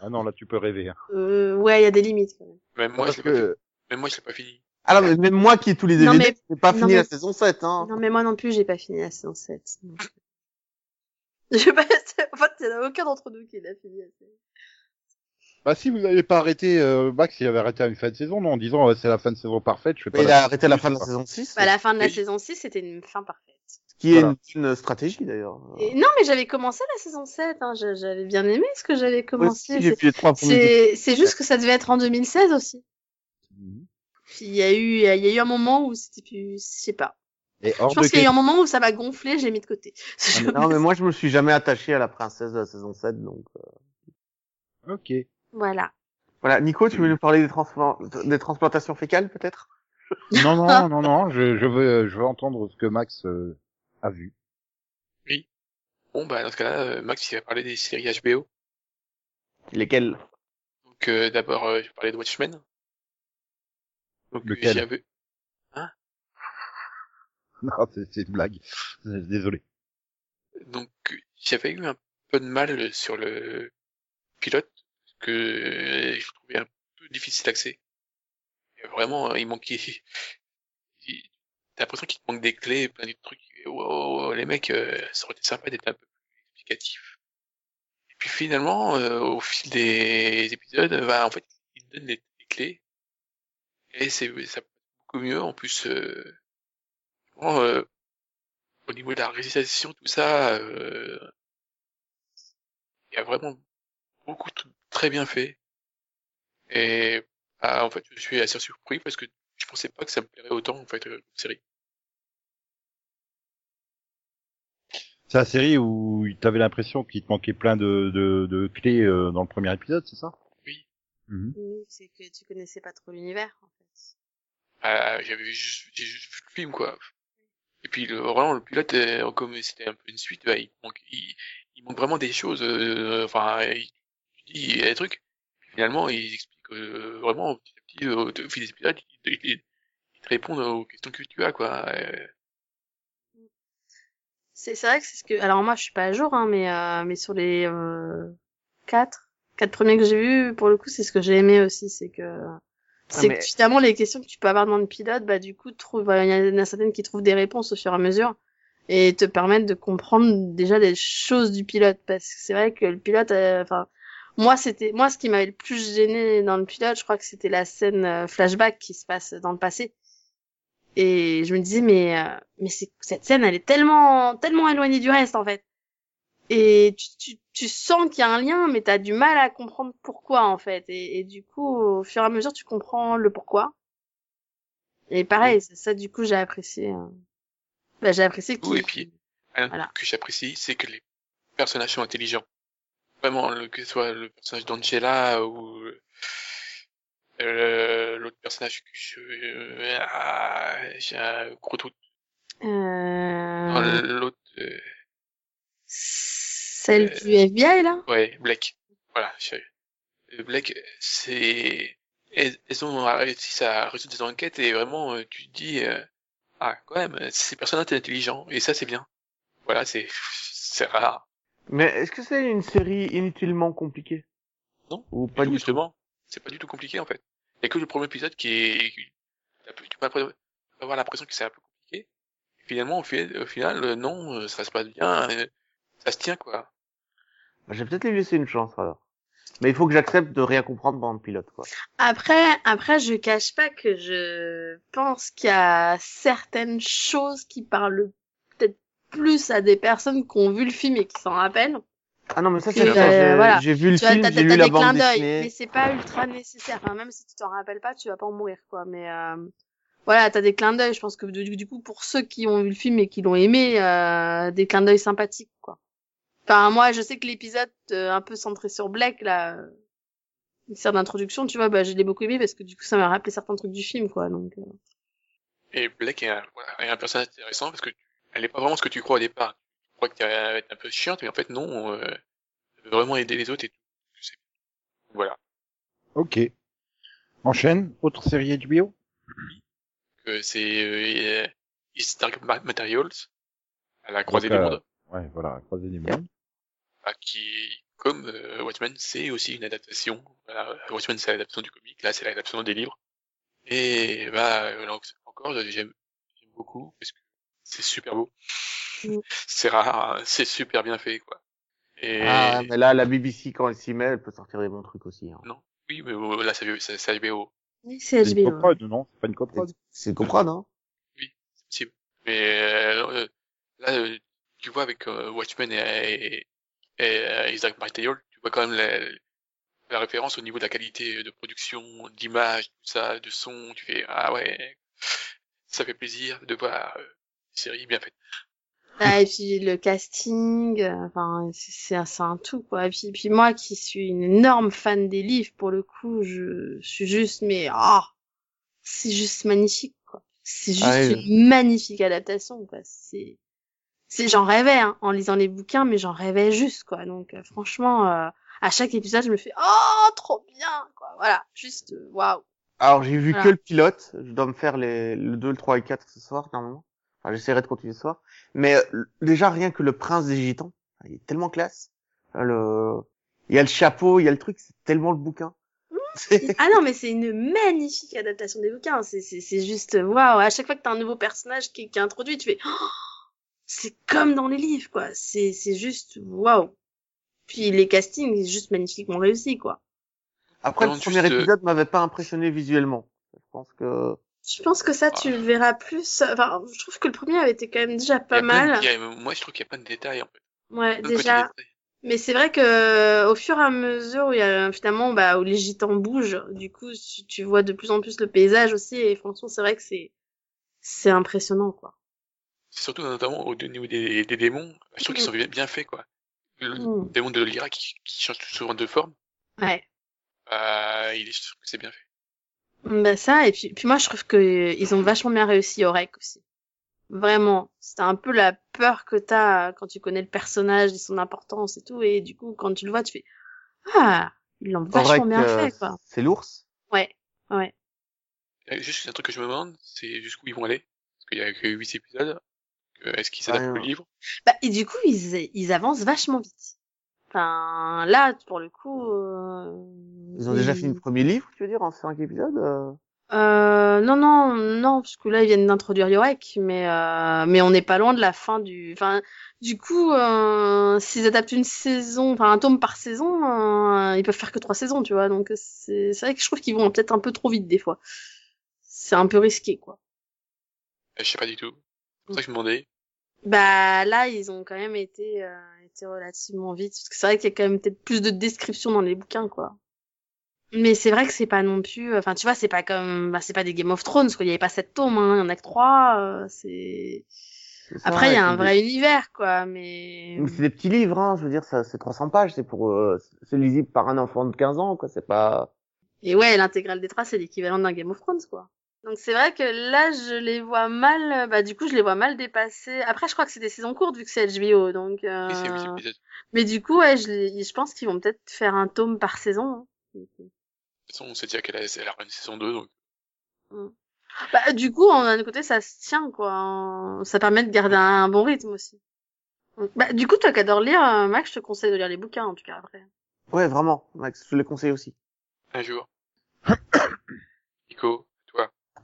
Ah non, là tu peux rêver. Hein. Euh, ouais, il y a des limites, quand même. Même moi, Parce je l'ai pas, que fi- même moi, je l'ai pas fini. Ah non, mais même moi qui ai tous les Non, DVD, mais- j'ai pas non, fini mais- la saison 7, hein. Non, mais moi non plus, j'ai pas fini la saison 7. non. Je sais pas, en fait, il y en a aucun d'entre nous qui l'a fini. la série. Bah si vous n'avez pas arrêté, euh, Max il avait arrêté à une fin de saison, non, en disant euh, c'est la fin de saison parfaite, je fais pas il a arrêté à la fin de la saison 6, Bah, la fin de la saison 6, c'était une fin parfaite. Ce qui est une, une stratégie d'ailleurs. Et non, mais j'avais commencé la saison 7, hein. j'avais bien aimé ce que j'avais commencé. j'ai C'est- juste que ça devait être en 2016 aussi. Mhm. Puis il y a eu, il y a eu un moment où c'était plus, je sais pas. Et hors Je pense qu'il y a eu un moment où ça m'a gonflé, je l'ai mis de côté. Ah, mais non, mais moi je me suis jamais attaché à la princesse de la saison 7, donc. euh. Ok. Voilà. Voilà, Nico, tu veux nous parler des, transplan- des transplantations fécales peut-être? Non, non, non, non, je, je veux, je veux entendre ce que Max euh, vu. Bon, bah, dans ce cas-là, euh, Max, il va parler des séries HBO. Lesquelles? Donc, euh, d'abord, euh, je vais parler de Watchmen. Donc, Lequel? j'y avais- Non, c'est une blague. Désolé. Donc, j'avais eu un peu de mal sur le pilote, parce que euh, je trouvais un peu difficile d'accès. Vraiment, euh, il manquait... T'as l'impression qu'il te manque des clés, plein de trucs. Wow, les mecs, euh, ça aurait été sympa d'être un peu plus explicatif. Et puis finalement, euh, au fil des épisodes, bah, en fait, ils donnent les, clés. Et c'est ça beaucoup mieux. En plus, euh, vraiment, euh, au niveau de la réalisation, tout ça, euh, il y a vraiment beaucoup de trucs très bien fait. Et ah, en fait, je suis assez surpris parce que je pensais pas que ça me plairait autant en fait euh, série. C'est la série où t'avais l'impression qu'il te manquait plein de, de, de clés euh, dans le premier épisode, c'est ça? Oui. Mhm. Oui, c'est que tu connaissais pas trop l'univers, en fait. Ah, j'avais juste, j'ai juste vu le film quoi. Et puis le, vraiment le pilote, euh, comme c'était un peu une suite, bah, il manque, il, il manque vraiment des choses. euh, Enfin, il, il y a des trucs. Finalement, il explique euh, vraiment petit à petit euh, au, au fil des épisodes, il, il, il- il te répond aux questions que tu as quoi. Euh, C'est c'est vrai que c'est ce que. Alors moi, je suis pas à jour, hein, mais euh, mais sur les euh, quatre quatre premiers que j'ai vus, pour le coup, c'est ce que j'ai aimé aussi, c'est que c'est mais- que finalement les questions que tu peux avoir dans le pilote, bah du coup, trouve il y en a certaines qui trouvent des réponses au fur et à mesure et te permettent de comprendre déjà les choses du pilote, parce que c'est vrai que le pilote, euh, enfin. moi, c'était moi ce qui m'avait le plus gêné dans le pilote, je crois que c'était la scène euh, flashback qui se passe dans le passé. Et je me disais mais euh, mais cette scène elle est tellement tellement éloignée du reste en fait. Et tu, tu, tu sens qu'il y a un lien mais t'as du mal à comprendre pourquoi en fait et, et du coup au fur et à mesure tu comprends le pourquoi. Et pareil, c'est ça du coup j'ai apprécié euh, bah, j'ai apprécié Oui, et puis, un Voilà. que j'apprécie, c'est que les personnages sont intelligents. Vraiment, que ce soit le personnage d'Angela ou euh, l'autre personnage que je... euh, ah, j'ai un gros doute. euh, L'autre... euh, celle du FBI là? Ouais, Black. Voilà, je- euh, Black, c'est... Elles, elles ont réussi à résoudre des enquêtes et vraiment, euh, tu te dis... euh, ah, quand même, ces personnages sont intelligents et ça, c'est bien. Voilà, c'est c'est rare. Mais est-ce que c'est une série inutilement compliquée? Non. Ou Pas du tout? justement, c'est pas du tout compliqué en fait. Il y a que le premier épisode qui est, tu peux après- avoir l'impression que c'est un peu compliqué. Et finalement, au final, au final, euh, non, euh, ça se passe bien, euh, ça se tient quoi. Bah, Je vais peut-être lui laisser une chance alors. Mais il faut que j'accepte de rien comprendre pendant le pilote, quoi. Après, après, je cache pas que je pense qu'il y a certaines choses qui parlent peut-être plus à des personnes qui ont vu le film et qui s'en rappellent. Ah non, mais ça, Que, c'est euh, voilà. j'ai vu le Tu vois, film, t'as, j'ai t'as la des clins bande d'œil, dessinée. mais c'est pas ultra nécessaire. Enfin, même si tu t'en rappelles pas, tu vas pas en mourir, quoi. Mais euh, voilà, t'as des clins d'œil. Je pense que du, du coup, pour ceux qui ont vu le film et qui l'ont aimé, euh, des clins d'œil sympathiques, quoi. Enfin, moi, je sais que l'épisode euh, un peu centré sur Black, là, euh, une série d'introduction, tu vois, bah, je l'ai beaucoup aimé parce que du coup, ça m'a rappelé certains trucs du film, quoi. Donc, euh. Et Blake est un, voilà, est un personnage intéressant parce que tu- elle est pas vraiment ce que tu crois au départ. Tu crois va être un peu chiante, mais en fait non, euh, vraiment aider les autres et tout. Voilà. Ok. Enchaîne. Autre série HBO Que c'est euh, It's Dark Ma- Materials, à la croisée Donc, des euh, mondes, Ouais, voilà, croisée des mondes. ah, qui, comme euh, Watchmen, c'est aussi une adaptation. Voilà, Watchmen c'est l'adaptation du comic, là c'est l'adaptation des livres. Et bah euh, là, encore j'aime j'aime beaucoup parce que c'est super beau. Mm. c'est rare, c'est super bien fait quoi. Et Ah, mais là, la BBC, quand elle s'y met, elle peut sortir des bons trucs aussi. Hein. oui, mais là c'est HBO, Oui, c'est C'est une HBO. coprode, non? C'est pas une coprode C'est comprendre, hein c'est possible. Mais euh, là euh, tu vois avec euh, Watchmen et, et, et euh, Isaac Martial, tu vois quand même la, la référence au niveau de la qualité de production, d'image, tout ça, de son. Tu fais ah ouais, ça fait plaisir de voir euh, une série bien faite. Ah, et puis le casting, euh, enfin c'est c'est un, un tout quoi. Et puis, puis moi qui suis une énorme fan des livres, pour le coup, je, je suis juste mais ah, c'est juste magnifique quoi. C'est juste Ah une magnifique adaptation quoi. C'est c'est j'en rêvais hein, en lisant les bouquins, mais j'en rêvais juste quoi. Donc euh, franchement, euh, à chaque épisode, je me fais oh trop bien quoi. Voilà, juste euh, waouh. Alors, j'ai vu Voilà. que le pilote. Je dois me faire les, le 2, le 3 et le 4 ce soir, normalement. Enfin, j'essaierai de continuer ce soir. Mais euh, déjà, rien que le prince des gitans, il est tellement classe. Le... Il y a le chapeau, il y a le truc, c'est tellement le bouquin. Ah non, mais c'est une magnifique adaptation des bouquins. C'est, c'est, c'est juste, waouh. À chaque fois que t'as un nouveau personnage qui, qui est introduit, tu fais, oh, c'est comme dans les livres, quoi. C'est, c'est juste, waouh. Puis les castings, c'est juste magnifiquement réussi, quoi. Après, le premier juste, euh, épisode m'avait pas impressionné visuellement. Je pense que... Je pense que ça, tu le verras plus. Enfin, je trouve que le premier avait été quand même déjà pas de- mal. a- moi je trouve qu'il y a plein de détails en fait. Ouais, déjà. Mais c'est vrai que au fur et à mesure où il y a finalement bah où les gitans bougent, du coup tu, tu vois de plus en plus le paysage aussi et franchement c'est vrai que c'est c'est impressionnant quoi. Surtout notamment au niveau des, des démons, je trouve qu'ils sont bien, bien faits quoi. Le Mm. démon de Lyra qui, qui change souvent de forme, Ouais. euh, il est, je trouve que c'est bien fait. Bah ça et puis puis moi je trouve que euh, ils ont vachement bien réussi Orek aussi. Vraiment, c'est un peu la peur que t'as quand tu connais le personnage et son importance et tout et du coup quand tu le vois tu fais ah ils l'ont vachement bien euh, fait quoi. C'est l'ours? Ouais. Ouais. Euh, Juste un truc que je me demande, c'est jusqu'où ils vont aller? Parce qu'il y a que 8 épisodes. Euh, Est-ce qu'ils s'adaptent au livre? Bah, et du coup, ils, ils avancent vachement vite. Enfin, là, pour le coup... Euh, Ils ont déjà fini le premier livre, tu veux dire, en 5 épisodes euh Euh, non, non, non, parce que là, ils viennent d'introduire Yorek, mais, euh, mais on n'est pas loin de la fin du... Enfin, du coup, euh, s'ils adaptent une saison, enfin, un tome par saison, euh, ils peuvent faire que trois saisons, tu vois, donc c'est c'est vrai que je trouve qu'ils vont peut-être un peu trop vite, des fois. C'est un peu risqué, quoi. Euh, Je sais pas du tout. C'est pour ça que je me demandais. Bah là, ils ont quand même été, euh, été relativement vite, parce que c'est vrai qu'il y a quand même peut-être plus de descriptions dans les bouquins, quoi. Mais c'est vrai que c'est pas non plus, enfin tu vois, c'est pas comme, bah, c'est pas des Game of Thrones, quoi. Il y avait pas sept tomes, hein, il y en a que trois. euh, c'est. Après, il y a un vrai univers, quoi. Mais. C'est des petits livres, hein, je veux dire, ça, c'est 300 pages, c'est pour, euh, c'est lisible par un enfant de 15 ans, quoi, c'est pas... Et ouais, l'intégrale des trois, c'est l'équivalent d'un Game of Thrones, quoi. Donc c'est vrai que là, je les vois mal, bah du coup, je les vois mal dépasser. Après, je crois que c'est des saisons courtes vu que c'est HBO, donc. Euh... Oui, c'est 8 épisodes. Mais du coup, ouais, je, les- je pense qu'ils vont peut-être faire un tome par saison. hein. De toute façon, on sait déjà qu'elle a, elle aura une saison 2, donc Bah, du coup, d'un côté, ça se tient, quoi. Ça permet de garder un bon rythme aussi. Bah, du coup, toi qui adores lire, euh, Max, je te conseille de lire les bouquins, en tout cas, après. Ouais, vraiment, Max, je les conseille aussi. un jour. Nico.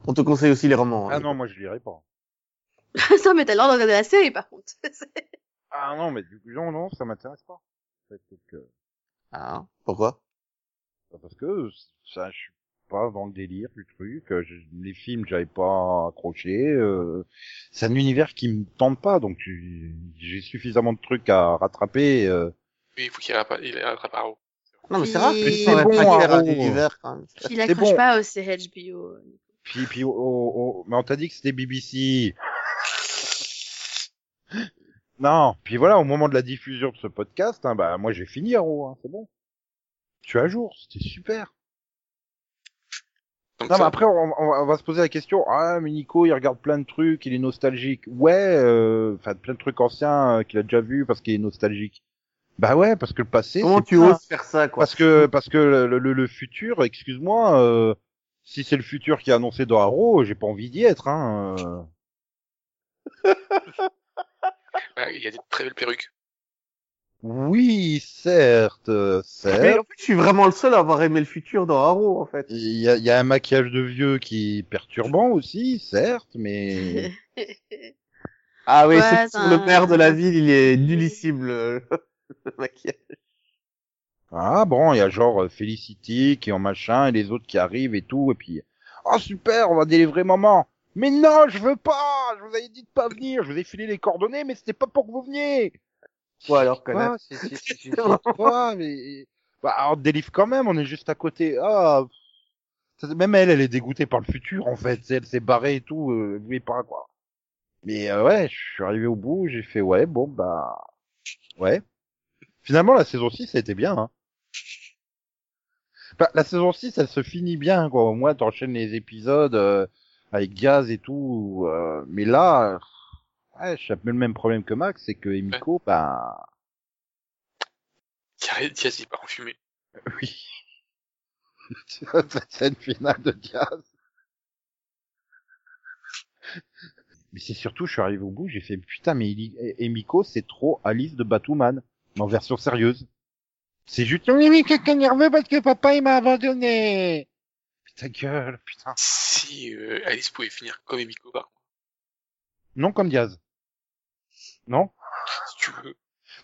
On te conseille aussi les romans. Ah hein. non, moi je lirai pas. ça, mais t'as droit de regarder la série, par contre. Ah non, mais du coup, non, non, ça m'intéresse pas. Euh, Ah, pourquoi? Bah, parce que ça, je suis pas dans le délire du truc. euh, je- les films, j'avais pas accroché. Euh, c'est un univers qui me tente pas, donc j'ai j'ai suffisamment de trucs à rattraper. Euh, Oui, il faut qu'il rattrape, il rattrape Arrow. Non, mais c'est rare que C'est bon, Arrow. univers, quand même. Puis il accroche bon. pas au série HBO. Puis, puis, oh, oh, oh, mais on t'a dit que c'était BBC. non, puis voilà, au moment de la diffusion de ce podcast, hein, bah moi j'ai fini Arrow, hein, c'est bon. Je suis à jour, c'était super. Donc Non, ça- mais après, on, on va- on va se poser la question. Ah, mais Nico, il regarde plein de trucs, il est nostalgique. Ouais, euh, enfin, plein de trucs anciens euh, qu'il a déjà vus parce qu'il est nostalgique. Bah ouais, parce que le passé. Comment tu pas- oses faire ça, quoi Parce que parce que le, le, le futur, excuse-moi, euh, si c'est le futur qui est annoncé dans Arrow, j'ai pas envie d'y être. Hein. euh. ouais, il y a des très belles perruques. Oui, certes, euh, Mais certes. en fait, je suis vraiment le seul à avoir aimé le futur dans Arrow, en fait. Il y a, il y a un maquillage de vieux qui est perturbant aussi, certes, mais Ah oui, Ouais, c'est le maire de la ville, il est nullissime, le, le maquillage. Ah bon, il y a genre euh, Felicity qui est en machin et les autres qui arrivent et tout et puis oh super, on va délivrer maman. Mais non, je veux pas. Je vous avais dit de pas venir. Je vous ai filé les coordonnées, mais c'était pas pour que vous veniez. Ouais, alors, connasse. C'est quoi mais bah on te délivre quand même. On est juste à côté. Ah. Même elle, elle est dégoûtée par le futur en fait. Elle s'est barrée et tout. Euh, pas quoi. Mais euh, ouais, je suis arrivé au bout. J'ai fait ouais, bon bah ouais. Finalement, la saison 6, ça a été bien. Hein. La saison 6, elle se finit bien, quoi. Au moins, t'enchaînes les épisodes euh, avec Diaz et tout. euh, mais là, euh, ouais, j'ai un peu le même problème que Max, c'est que Emiko, bah, Diaz, Diaz, il part en fumée. oui. Cette scène finale de Diaz. Mais c'est surtout, je suis arrivé au bout, j'ai fait putain, mais Emiko, c'est trop Alice de Batwoman, mais en version sérieuse. C'est juste, oui, oui, quelqu'un nerveux parce que papa, il m'a abandonné. Putain, gueule, putain. Si euh, Alice pouvait finir comme Emiko, par contre, Non comme Diaz. Non? si tu veux.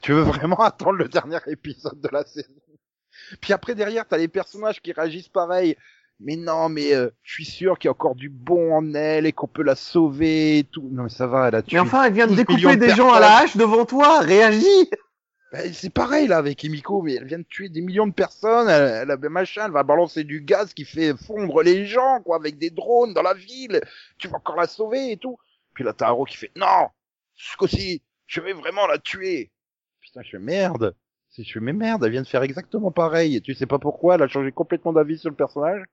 Tu veux vraiment attendre le dernier épisode de la saison? Puis après derrière, t'as les personnages qui réagissent pareil. Mais non, mais euh, je suis sûr qu'il y a encore du bon en elle et qu'on peut la sauver et tout. Non mais ça va, elle a tué. Mais enfin, elle vient de 12 millions découper de des gens à la hache devant toi, réagis! Ben, c'est pareil là avec Emiko, mais elle vient de tuer des millions de personnes. Elle, elle machin, elle va balancer du gaz qui fait fondre les gens quoi, avec des drones dans la ville. Tu vas encore la sauver et tout. Puis là t'as qui fait non, ce coup-ci, je vais vraiment la tuer. Putain, je fais merde. Je fais mais merde, elle vient de faire exactement pareil. Et tu sais pas pourquoi, elle a changé complètement d'avis sur le personnage.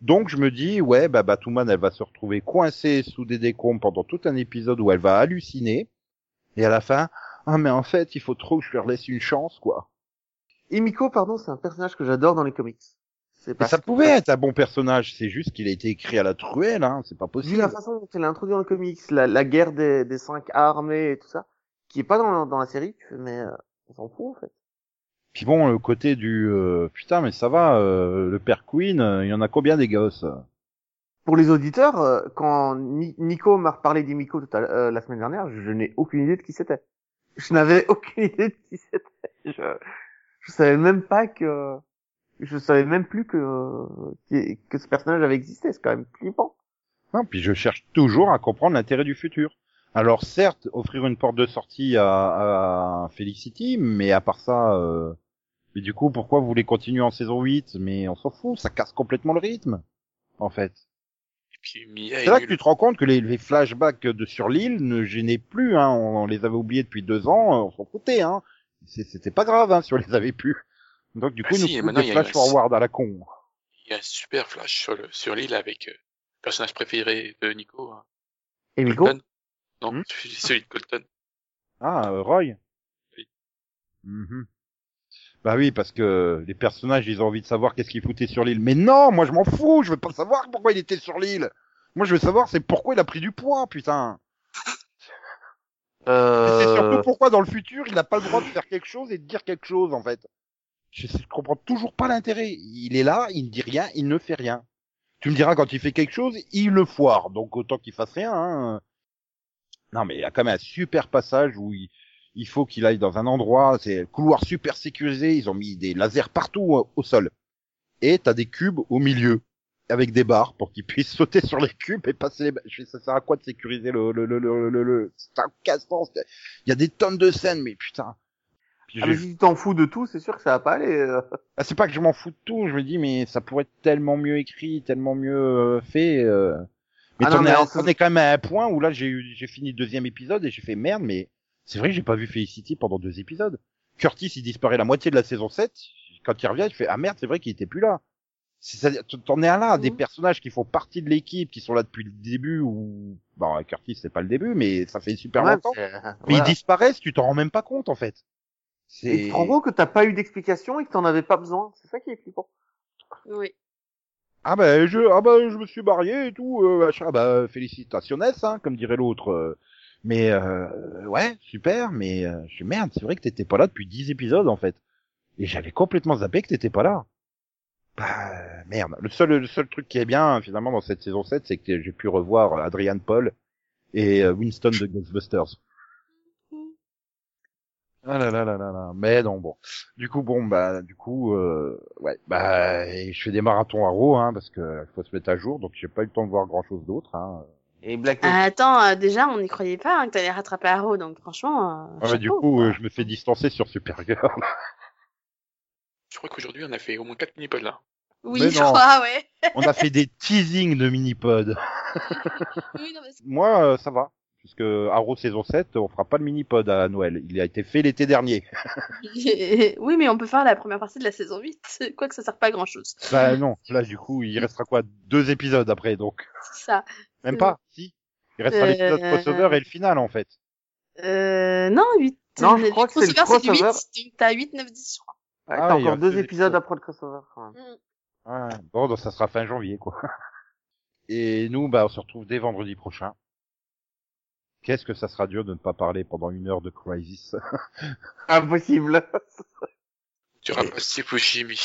Donc je me dis ouais, bah Batwoman, elle va se retrouver coincée sous des décombres pendant tout un épisode où elle va halluciner. Et à la fin, ah mais en fait, il faut trop que je leur laisse une chance quoi. Emiko, pardon, c'est un personnage que j'adore dans les comics. C'est Mais parce ça pouvait être un bon personnage, c'est juste qu'il a été écrit à la truelle, hein, c'est pas Vu possible. la façon dont elle est introduite dans le comics, la, la guerre des, des cinq armées et tout ça, qui est pas dans, dans la série, tu fais, mais euh, on s'en fout en fait. Puis bon, le côté du euh, putain, mais ça va, euh, le père Queen, euh, il y en a combien des gosses? Pour les auditeurs, euh, quand Ni- Nico m'a reparlé d'Emiko tout à l'heure- euh, la semaine dernière, je n'ai aucune idée de qui c'était. Je n'avais aucune idée de qui c'était. Je, je savais même pas que, je savais même plus que que, ce personnage avait existé. C'est quand même flippant. Hein, Puis je cherche toujours à comprendre l'intérêt du futur. Alors certes, offrir une porte de sortie à, à Felicity, mais à part ça, euh... mais du coup, pourquoi vous voulez continuer en saison 8 Mais on s'en fout, ça casse complètement le rythme, en fait. Et C'est est là que tu te rends compte que les, les flashbacks de sur l'île ne gênaient plus, hein. On, on les avait oubliés depuis deux ans, euh, on s'en foutait, hein. C'était pas grave, hein, si on les avait plus. Donc du Ah coup, si, et nous maintenant, des flash forward à la con. Il y a un super flash sur le sur l'île avec euh, le personnage préféré de Nico. hein. Emiko, Colton. Non, Hmm celui, de Colton. Ah, euh, Roy Oui. Mhm. Bah oui, parce que les personnages, ils ont envie de savoir qu'est-ce qu'il foutait sur l'île. Mais non, moi je m'en fous, je veux pas savoir pourquoi il était sur l'île. Moi je veux savoir c'est pourquoi il a pris du poids, putain. Et c'est euh, surtout pourquoi dans le futur, il n'a pas le droit de faire quelque chose et de dire quelque chose, en fait. Je, je comprends toujours pas l'intérêt. Il est là, il ne dit rien, il ne fait rien. Tu me diras quand il fait quelque chose, il le foire. Donc autant qu'il fasse rien. Hein. Non, mais il y a quand même un super passage où il, il faut qu'il aille dans un endroit, c'est un couloir super sécurisé. Ils ont mis des lasers partout euh, au sol. Et t'as des cubes au milieu avec des barres pour qu'ils puissent sauter sur les cubes et passer les... Je fais, ça sert à quoi de sécuriser le... le, le, le, le, le... C'est un casse-sens. Il y a des tonnes de scènes, mais putain. Ah, je- mais si tu t'en fous de tout, c'est sûr que ça va pas aller. euh. Ah, c'est pas que je m'en fous de tout, je me dis, mais ça pourrait être tellement mieux écrit, tellement mieux euh, fait. euh. Mais Ah t'en es, quand même à un point où là, j'ai fini le deuxième épisode et j'ai fait merde, mais c'est vrai que j'ai pas vu Felicity pendant deux épisodes. Curtis, il disparaît la moitié de la saison 7. Quand il revient, il fait, ah merde, c'est vrai qu'il était plus là. C'est-à-dire, t'en es à là, des Mhm. personnages qui font partie de l'équipe, qui sont là depuis le début, ou... Bon, Curtis, c'est pas le début, mais ça fait super Ouais, longtemps. Mais ils voilà. disparaissent, tu t'en rends même pas compte, en fait. C'est... tu te rends compte que t'as pas eu d'explication et que t'en avais pas besoin. C'est ça qui est flippant. Oui. Ah bah, je, ah bah, je me suis marié et tout, euh. Ah bah, félicitations, hein, comme dirait l'autre. Mais, euh, ouais, super, mais, euh, je suis merde, c'est vrai que t'étais pas là depuis 10 épisodes, en fait. Et j'avais complètement zappé que t'étais pas là. Bah, merde. Le seul, le seul truc qui est bien, finalement, dans cette saison 7, c'est que j'ai pu revoir Adrian Paul et euh, Winston de Ghostbusters. Ah là là là là. Mais non, bon. Du coup, bon, bah, du coup, euh, ouais, bah, je fais des marathons à Raw, hein, parce que faut se mettre à jour, donc j'ai pas eu le temps de voir grand chose d'autre, hein. Et Black Ah, attends, euh, déjà, on n'y croyait pas hein, que t'allais rattraper Arrow, donc franchement. euh, Ouais, mais du coup, quoi. euh, je me fais distancer sur Supergirl. Je crois qu'aujourd'hui, on a fait au moins 4 mini-pods là. Oui, mais je non. crois, ouais. On a fait des teasings de mini-pod. Oui, non, mais c'est- Moi, euh, ça va. Puisque Arrow saison 7, on fera pas le mini-pod à Noël. Il a été fait l'été dernier. oui, mais on peut faire la première partie de la saison 8, quoique ça sert pas à grand chose. bah non, là du coup, il restera quoi? Deux épisodes après, donc. C'est ça. Même pas, si. Il restera l'épisode euh, crossover et le final, en fait. Euh, non, 8. Non, je crois que c'est le crossover, du crossover. 8, donc t'as 8, 9, 10, je crois. Ouais, Ah, t'as il encore deux épisodes après le crossover. quand même. Ouais. Bon, donc ça sera fin janvier, quoi. Et nous, bah, on se retrouve dès vendredi prochain. Qu'est-ce que ça sera dur de ne pas parler pendant une heure de Crisis? Impossible. Tu auras pas Steve Buscemi.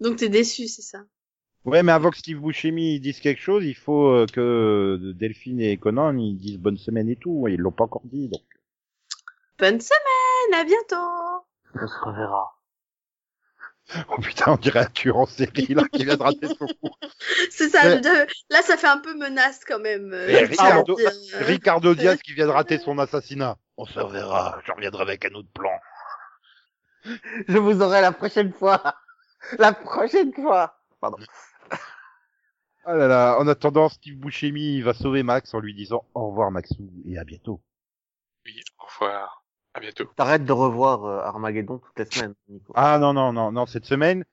Donc t'es déçu, c'est ça? Ouais, mais avant que Steve Buscemi dise quelque chose, il faut euh, que euh, Delphine et Conan ils disent bonne semaine et tout. Ils l'ont pas encore dit, donc. Bonne semaine, à bientôt. On se reverra. Oh putain, on dirait un tueur en série, là, qui vient de rater son coup. C'est ça, Mais- de- là ça fait un peu menace quand même. euh, Ricardo, dire. Ricardo Diaz qui vient de rater son assassinat. On se reverra, je reviendrai avec un autre plan. Je vous aurai la prochaine fois. La prochaine fois. Pardon. Ah là là, en attendant, Steve Buscemi va sauver Max en lui disant au revoir Maxou et à bientôt. Oui, au revoir. À bientôt. T'arrêtes de revoir euh, Armageddon toutes les semaines, Nico. Ah non, non, non, non, cette semaine,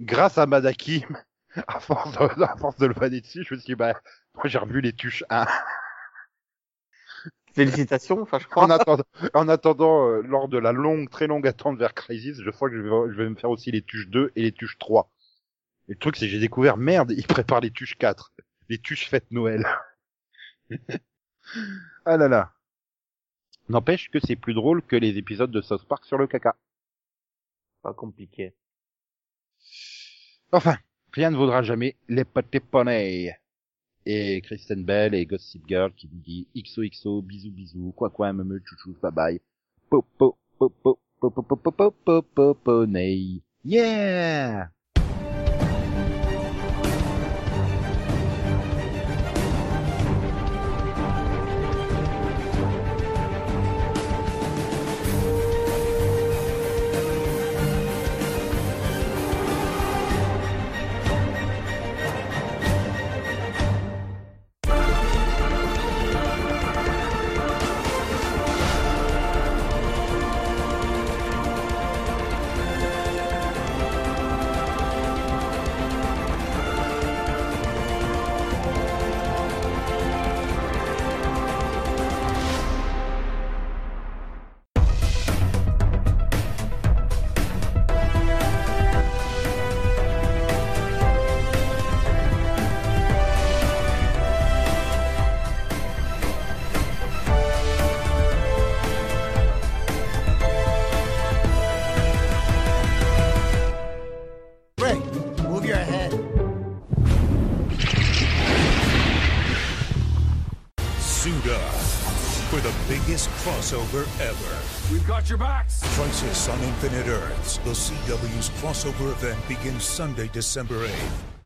grâce à Madakim, à force de, à force de le vanner dessus, je me suis dit, bah, moi j'ai revu les tuches 1. Félicitations, enfin je crois. En attendant, en attendant euh, lors de la longue, très longue attente vers Crisis, je crois que je vais, je vais me faire aussi les tuches 2 et les tuches 3. Et le truc, c'est que j'ai découvert, merde, ils préparent les tuches 4. Les tuches fêtes Noël. ah là là. N'empêche que c'est plus drôle que les épisodes de South Park sur le caca. Pas compliqué. Enfin, rien ne vaudra jamais les pâtés poney. Et Kristen Bell et Gossip Girl qui nous dit XOXO, bisous bisous, quoi quoi, me chouchou, bye bye. Popo, popo, popo, popo, popo, popo, poney. Yeah! The CW's crossover event begins Sunday, December 8th.